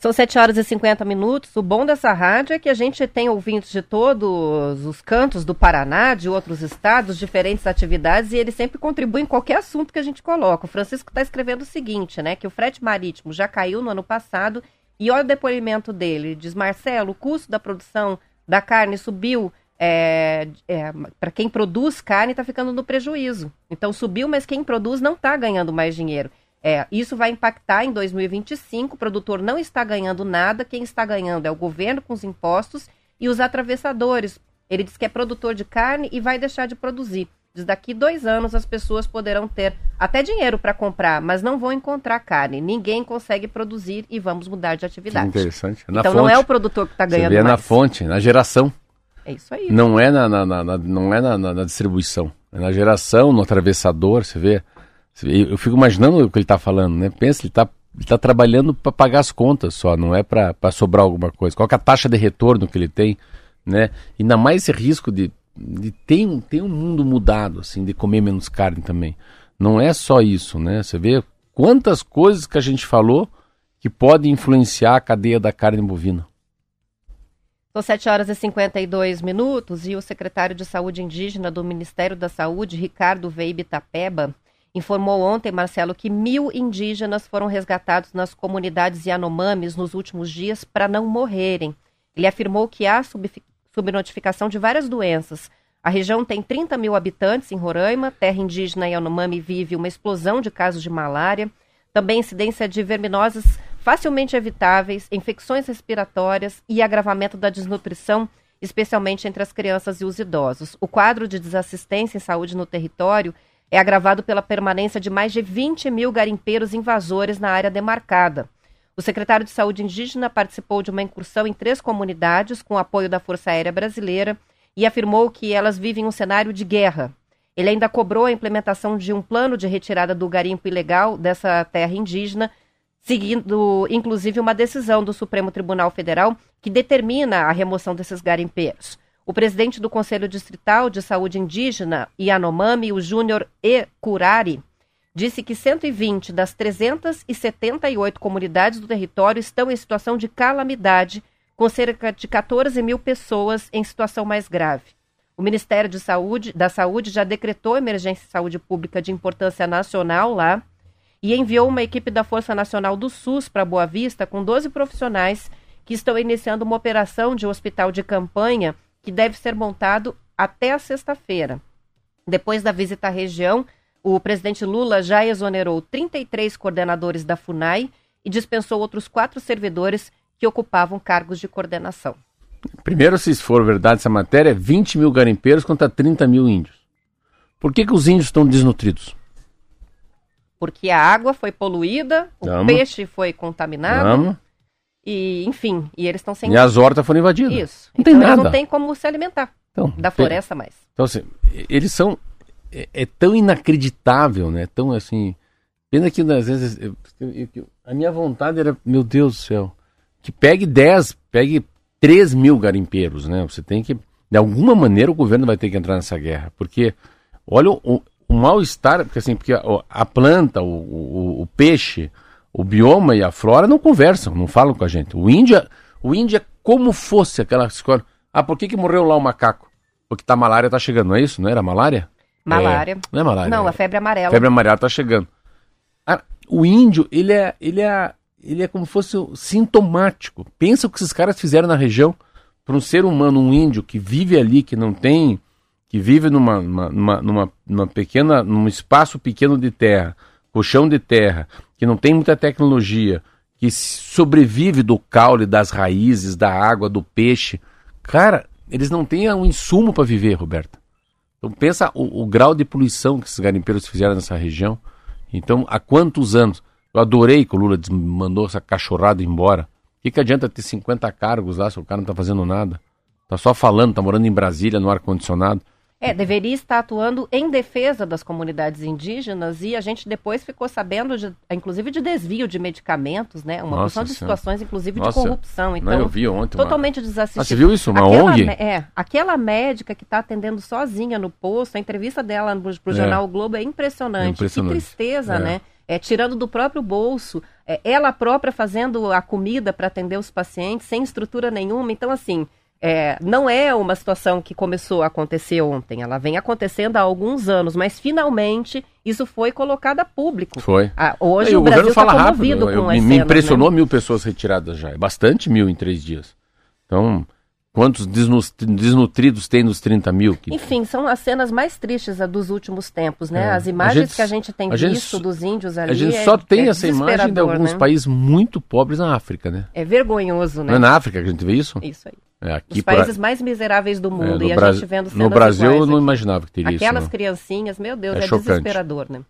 São 7 horas e 50 minutos. O bom dessa rádio é que a gente tem ouvintes de todos os cantos do Paraná, de outros estados, diferentes atividades, e eles sempre contribuem em qualquer assunto que a gente coloca. O Francisco está escrevendo o seguinte, né? Que o frete marítimo já caiu no ano passado, e olha o depoimento dele. Diz, Marcelo, o custo da produção da carne subiu. É, é, para quem produz carne está ficando no prejuízo. Então subiu, mas quem produz não está ganhando mais dinheiro. É, isso vai impactar em 2025. O produtor não está ganhando nada, quem está ganhando é o governo com os impostos e os atravessadores. Ele diz que é produtor de carne e vai deixar de produzir. Diz daqui dois anos as pessoas poderão ter até dinheiro para comprar, mas não vão encontrar carne. Ninguém consegue produzir e vamos mudar de atividade. Que interessante. Na então fonte, não é o produtor que está ganhando você vê mais. na fonte, na geração. É isso aí. Não é na, na, na, não é na, na, distribuição. É na geração, no atravessador, você vê. Eu fico imaginando o que ele está falando, né? Pensa, ele está ele tá trabalhando para pagar as contas só, não é para sobrar alguma coisa. Qual é a taxa de retorno que ele tem, né? Ainda mais esse risco de, de ter um mundo mudado, assim, de comer menos carne também. Não é só isso, né? Você vê quantas coisas que a gente falou que podem influenciar a cadeia da carne bovina. São 7 horas e 52 minutos e o secretário de Saúde Indígena do Ministério da Saúde, Ricardo Veibe Tapeba, informou ontem, Marcelo, que mil indígenas foram resgatados nas comunidades Yanomamis nos últimos dias para não morrerem. Ele afirmou que há subnotificação de várias doenças. A região tem 30 mil habitantes em Roraima, terra indígena Yanomami vive uma explosão de casos de malária, também incidência de verminoses facilmente evitáveis, infecções respiratórias e agravamento da desnutrição, especialmente entre as crianças e os idosos. O quadro de desassistência em saúde no território é agravado pela permanência de mais de 20 mil garimpeiros invasores na área demarcada. O secretário de Saúde Indígena participou de uma incursão em três comunidades com apoio da Força Aérea Brasileira e afirmou que elas vivem um cenário de guerra. Ele ainda cobrou a implementação de um plano de retirada do garimpo ilegal dessa terra indígena, seguindo inclusive uma decisão do Supremo Tribunal Federal que determina a remoção desses garimpeiros. O presidente do Conselho Distrital de Saúde Indígena, Yanomami, o Júnior E. Curari, disse que 120 das 378 comunidades do território estão em situação de calamidade, com cerca de 14 mil pessoas em situação mais grave. O Ministério de Saúde, da Saúde já decretou emergência de saúde pública de importância nacional lá e enviou uma equipe da Força Nacional do SUS para Boa Vista com 12 profissionais que estão iniciando uma operação de hospital de campanha que deve ser montado até a sexta-feira. Depois da visita à região, o presidente Lula já exonerou 33 coordenadores da FUNAI e dispensou outros quatro servidores que ocupavam cargos de coordenação. Primeiro, se for verdade essa matéria, 20 mil garimpeiros contra 30 mil índios. Por que, que os índios estão desnutridos? Porque a água foi poluída, o peixe foi contaminado. E, enfim, e eles estão sem. E as hortas foram invadidas. Isso. Não então tem eles nada. não têm como se alimentar então, da floresta tem... mais. Então, assim, eles são. É, é, tão inacreditável, né? Tão assim. Pena que às vezes. Eu, eu, eu, a minha vontade era, meu Deus do céu, que pegue 10, pegue 3 mil garimpeiros, né? Você tem que. De alguma maneira o governo vai ter que entrar nessa guerra. Porque, olha o, o mal-estar, porque assim, porque a, a planta, o, o, o peixe o bioma e a flora não conversam, não falam com a gente. O Índia, o Índia é como fosse aquela escola. Ah, por que, que morreu lá o macaco? Porque tá, a malária tá chegando, não é isso? Não era malária? Malária. É, não é malária. Não, é, a febre amarela. Febre amarela tá chegando. Ah, o índio, ele é, ele é, ele é como fosse sintomático. Pensa o que esses caras fizeram na região para um ser humano, um índio que vive ali, que não tem, que vive numa, numa, numa, numa pequena, num espaço pequeno de terra, colchão de terra, que não tem muita tecnologia, que sobrevive do caule, das raízes, da água, do peixe. Cara, eles não têm um insumo para viver, Roberta. Então pensa o, o, grau de poluição que esses garimpeiros fizeram nessa região. Então, há quantos anos? Eu adorei que o Lula mandou essa cachorrada embora. O que, que adianta ter 50 cargos lá se o cara não está fazendo nada? Tá só falando, tá morando em Brasília, no ar-condicionado. É, deveria estar atuando em defesa das comunidades indígenas e a gente depois ficou sabendo, de, inclusive, de desvio de medicamentos, né? Uma porção de situações, inclusive, Nossa. de corrupção. Então, Não, eu vi ontem. Totalmente uma... desassistido. Ah, você viu isso? Uma aquela, ONG? É, aquela médica que está atendendo sozinha no posto, a entrevista dela para o é. jornal o Globo é impressionante. É impressionante. Que tristeza, é. né? é, tirando do próprio bolso, é, ela própria fazendo a comida para atender os pacientes, sem estrutura nenhuma. Então, assim, é, não é uma situação que começou a acontecer ontem, ela vem acontecendo há alguns anos, mas finalmente isso foi colocado a público. Foi. Ah, hoje o, o Brasil está comovido rápido. com eu, Me impressionou né? mil pessoas retiradas já, é bastante mil em três dias. Então, Quantos desnutridos tem nos 30 mil? Que... Enfim, são as cenas mais tristes dos últimos tempos, né? É. As imagens gente, que a gente tem visto gente, dos índios ali. A gente é, só tem é essa imagem de alguns né? países muito pobres na África, né? É vergonhoso, né? Não é na África que a gente vê isso? Isso aí. É, aqui Os países mais miseráveis do é, mundo. e a gente vendo cenas No Brasil eu não aqui. imaginava que teria Aquelas isso. Aquelas criancinhas, meu Deus, é, é desesperador, né?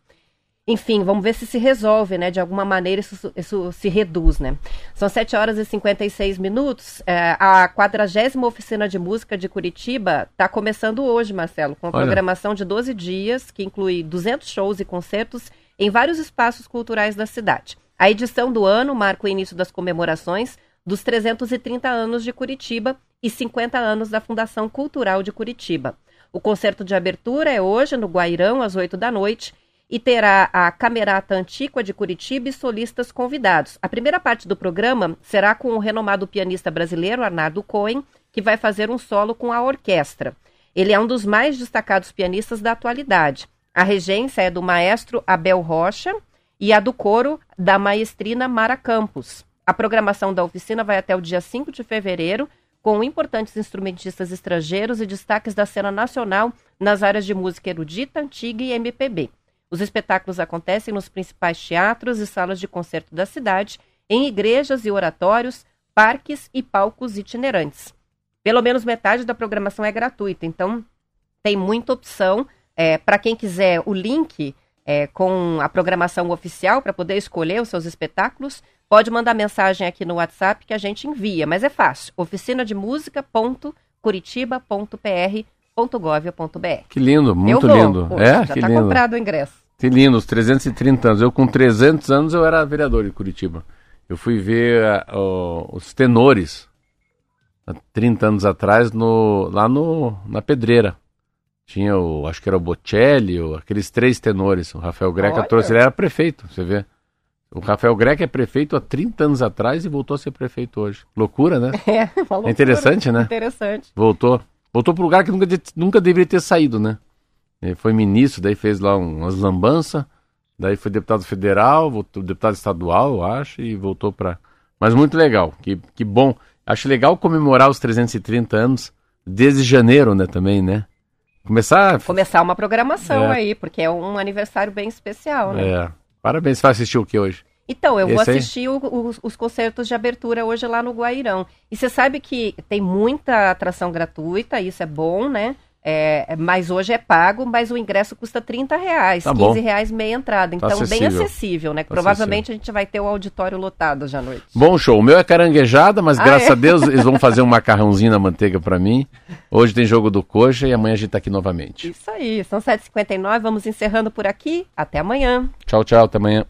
Enfim, vamos ver se se resolve, né? De alguma maneira isso, isso se reduz, né? São 7 horas e 56 minutos. É, a 40 oficina de música de Curitiba está começando hoje, Marcelo, com programação de 12 dias, que inclui 200 shows e concertos em vários espaços culturais da cidade. A edição do ano marca o início das comemorações dos 330 anos de Curitiba e 50 anos da Fundação Cultural de Curitiba. O concerto de abertura é hoje no Guairão, às 8 da noite, e terá a Camerata Antíqua de Curitiba e solistas convidados. A primeira parte do programa será com o renomado pianista brasileiro Arnaldo Cohen, que vai fazer um solo com a orquestra. Ele é um dos mais destacados pianistas da atualidade. A regência é do maestro Abel Rocha e a do coro da maestrina Mara Campos. A programação da oficina vai até o dia 5 de fevereiro, com importantes instrumentistas estrangeiros e destaques da cena nacional nas áreas de música erudita, antiga e MPB. Os espetáculos acontecem nos principais teatros e salas de concerto da cidade, em igrejas e oratórios, parques e palcos itinerantes. Pelo menos metade da programação é gratuita, então tem muita opção. É, para quem quiser o link é, com a programação oficial para poder escolher os seus espetáculos, pode mandar mensagem aqui no WhatsApp que a gente envia, mas é fácil. oficina de música.curitiba.pr.gov.br. Que lindo, muito lindo. Poxa, é, já está comprado o ingresso. Que lindo, os 330 anos. Eu com 300 anos eu era vereador de Curitiba. Eu fui ver uh, os tenores há 30 anos atrás no, lá no, na Pedreira. Tinha o, acho que era o Bocelli, o, aqueles três tenores. O Rafael Greca Olha. trouxe, ele era prefeito, você vê. O Rafael Greca é prefeito há 30 anos atrás e voltou a ser prefeito hoje. Loucura, né? É, uma loucura. É interessante, né? Interessante. Voltou. Voltou para um lugar que nunca, nunca deveria ter saído, né? Ele foi ministro, daí fez lá umas lambanças, daí foi deputado federal, voltou, deputado estadual, eu acho, e voltou para. Mas muito legal, que, que bom. Acho legal comemorar os 330 anos desde janeiro, né, também, né? Começar. Começar uma programação é. aí, porque é um aniversário bem especial, né? É. Parabéns, você vai assistir o que hoje? Então, eu Esse vou assistir o, os concertos de abertura hoje lá no Guairão. E você sabe que tem muita atração gratuita, isso é bom, né? É, mas hoje é pago, mas o ingresso custa 30 reais, tá 15 bom. reais meia entrada. Tá então, tá bem acessível, né? Tá Provavelmente acessível. a gente vai ter o auditório lotado hoje à noite. Bom show. O meu é caranguejada, mas ah, graças é? a Deus eles vão fazer um macarrãozinho na manteiga para mim. Hoje tem jogo do Coxa e amanhã a gente tá aqui novamente. Isso aí. São 7h59, vamos encerrando por aqui. Até amanhã. Tchau, tchau. Até amanhã.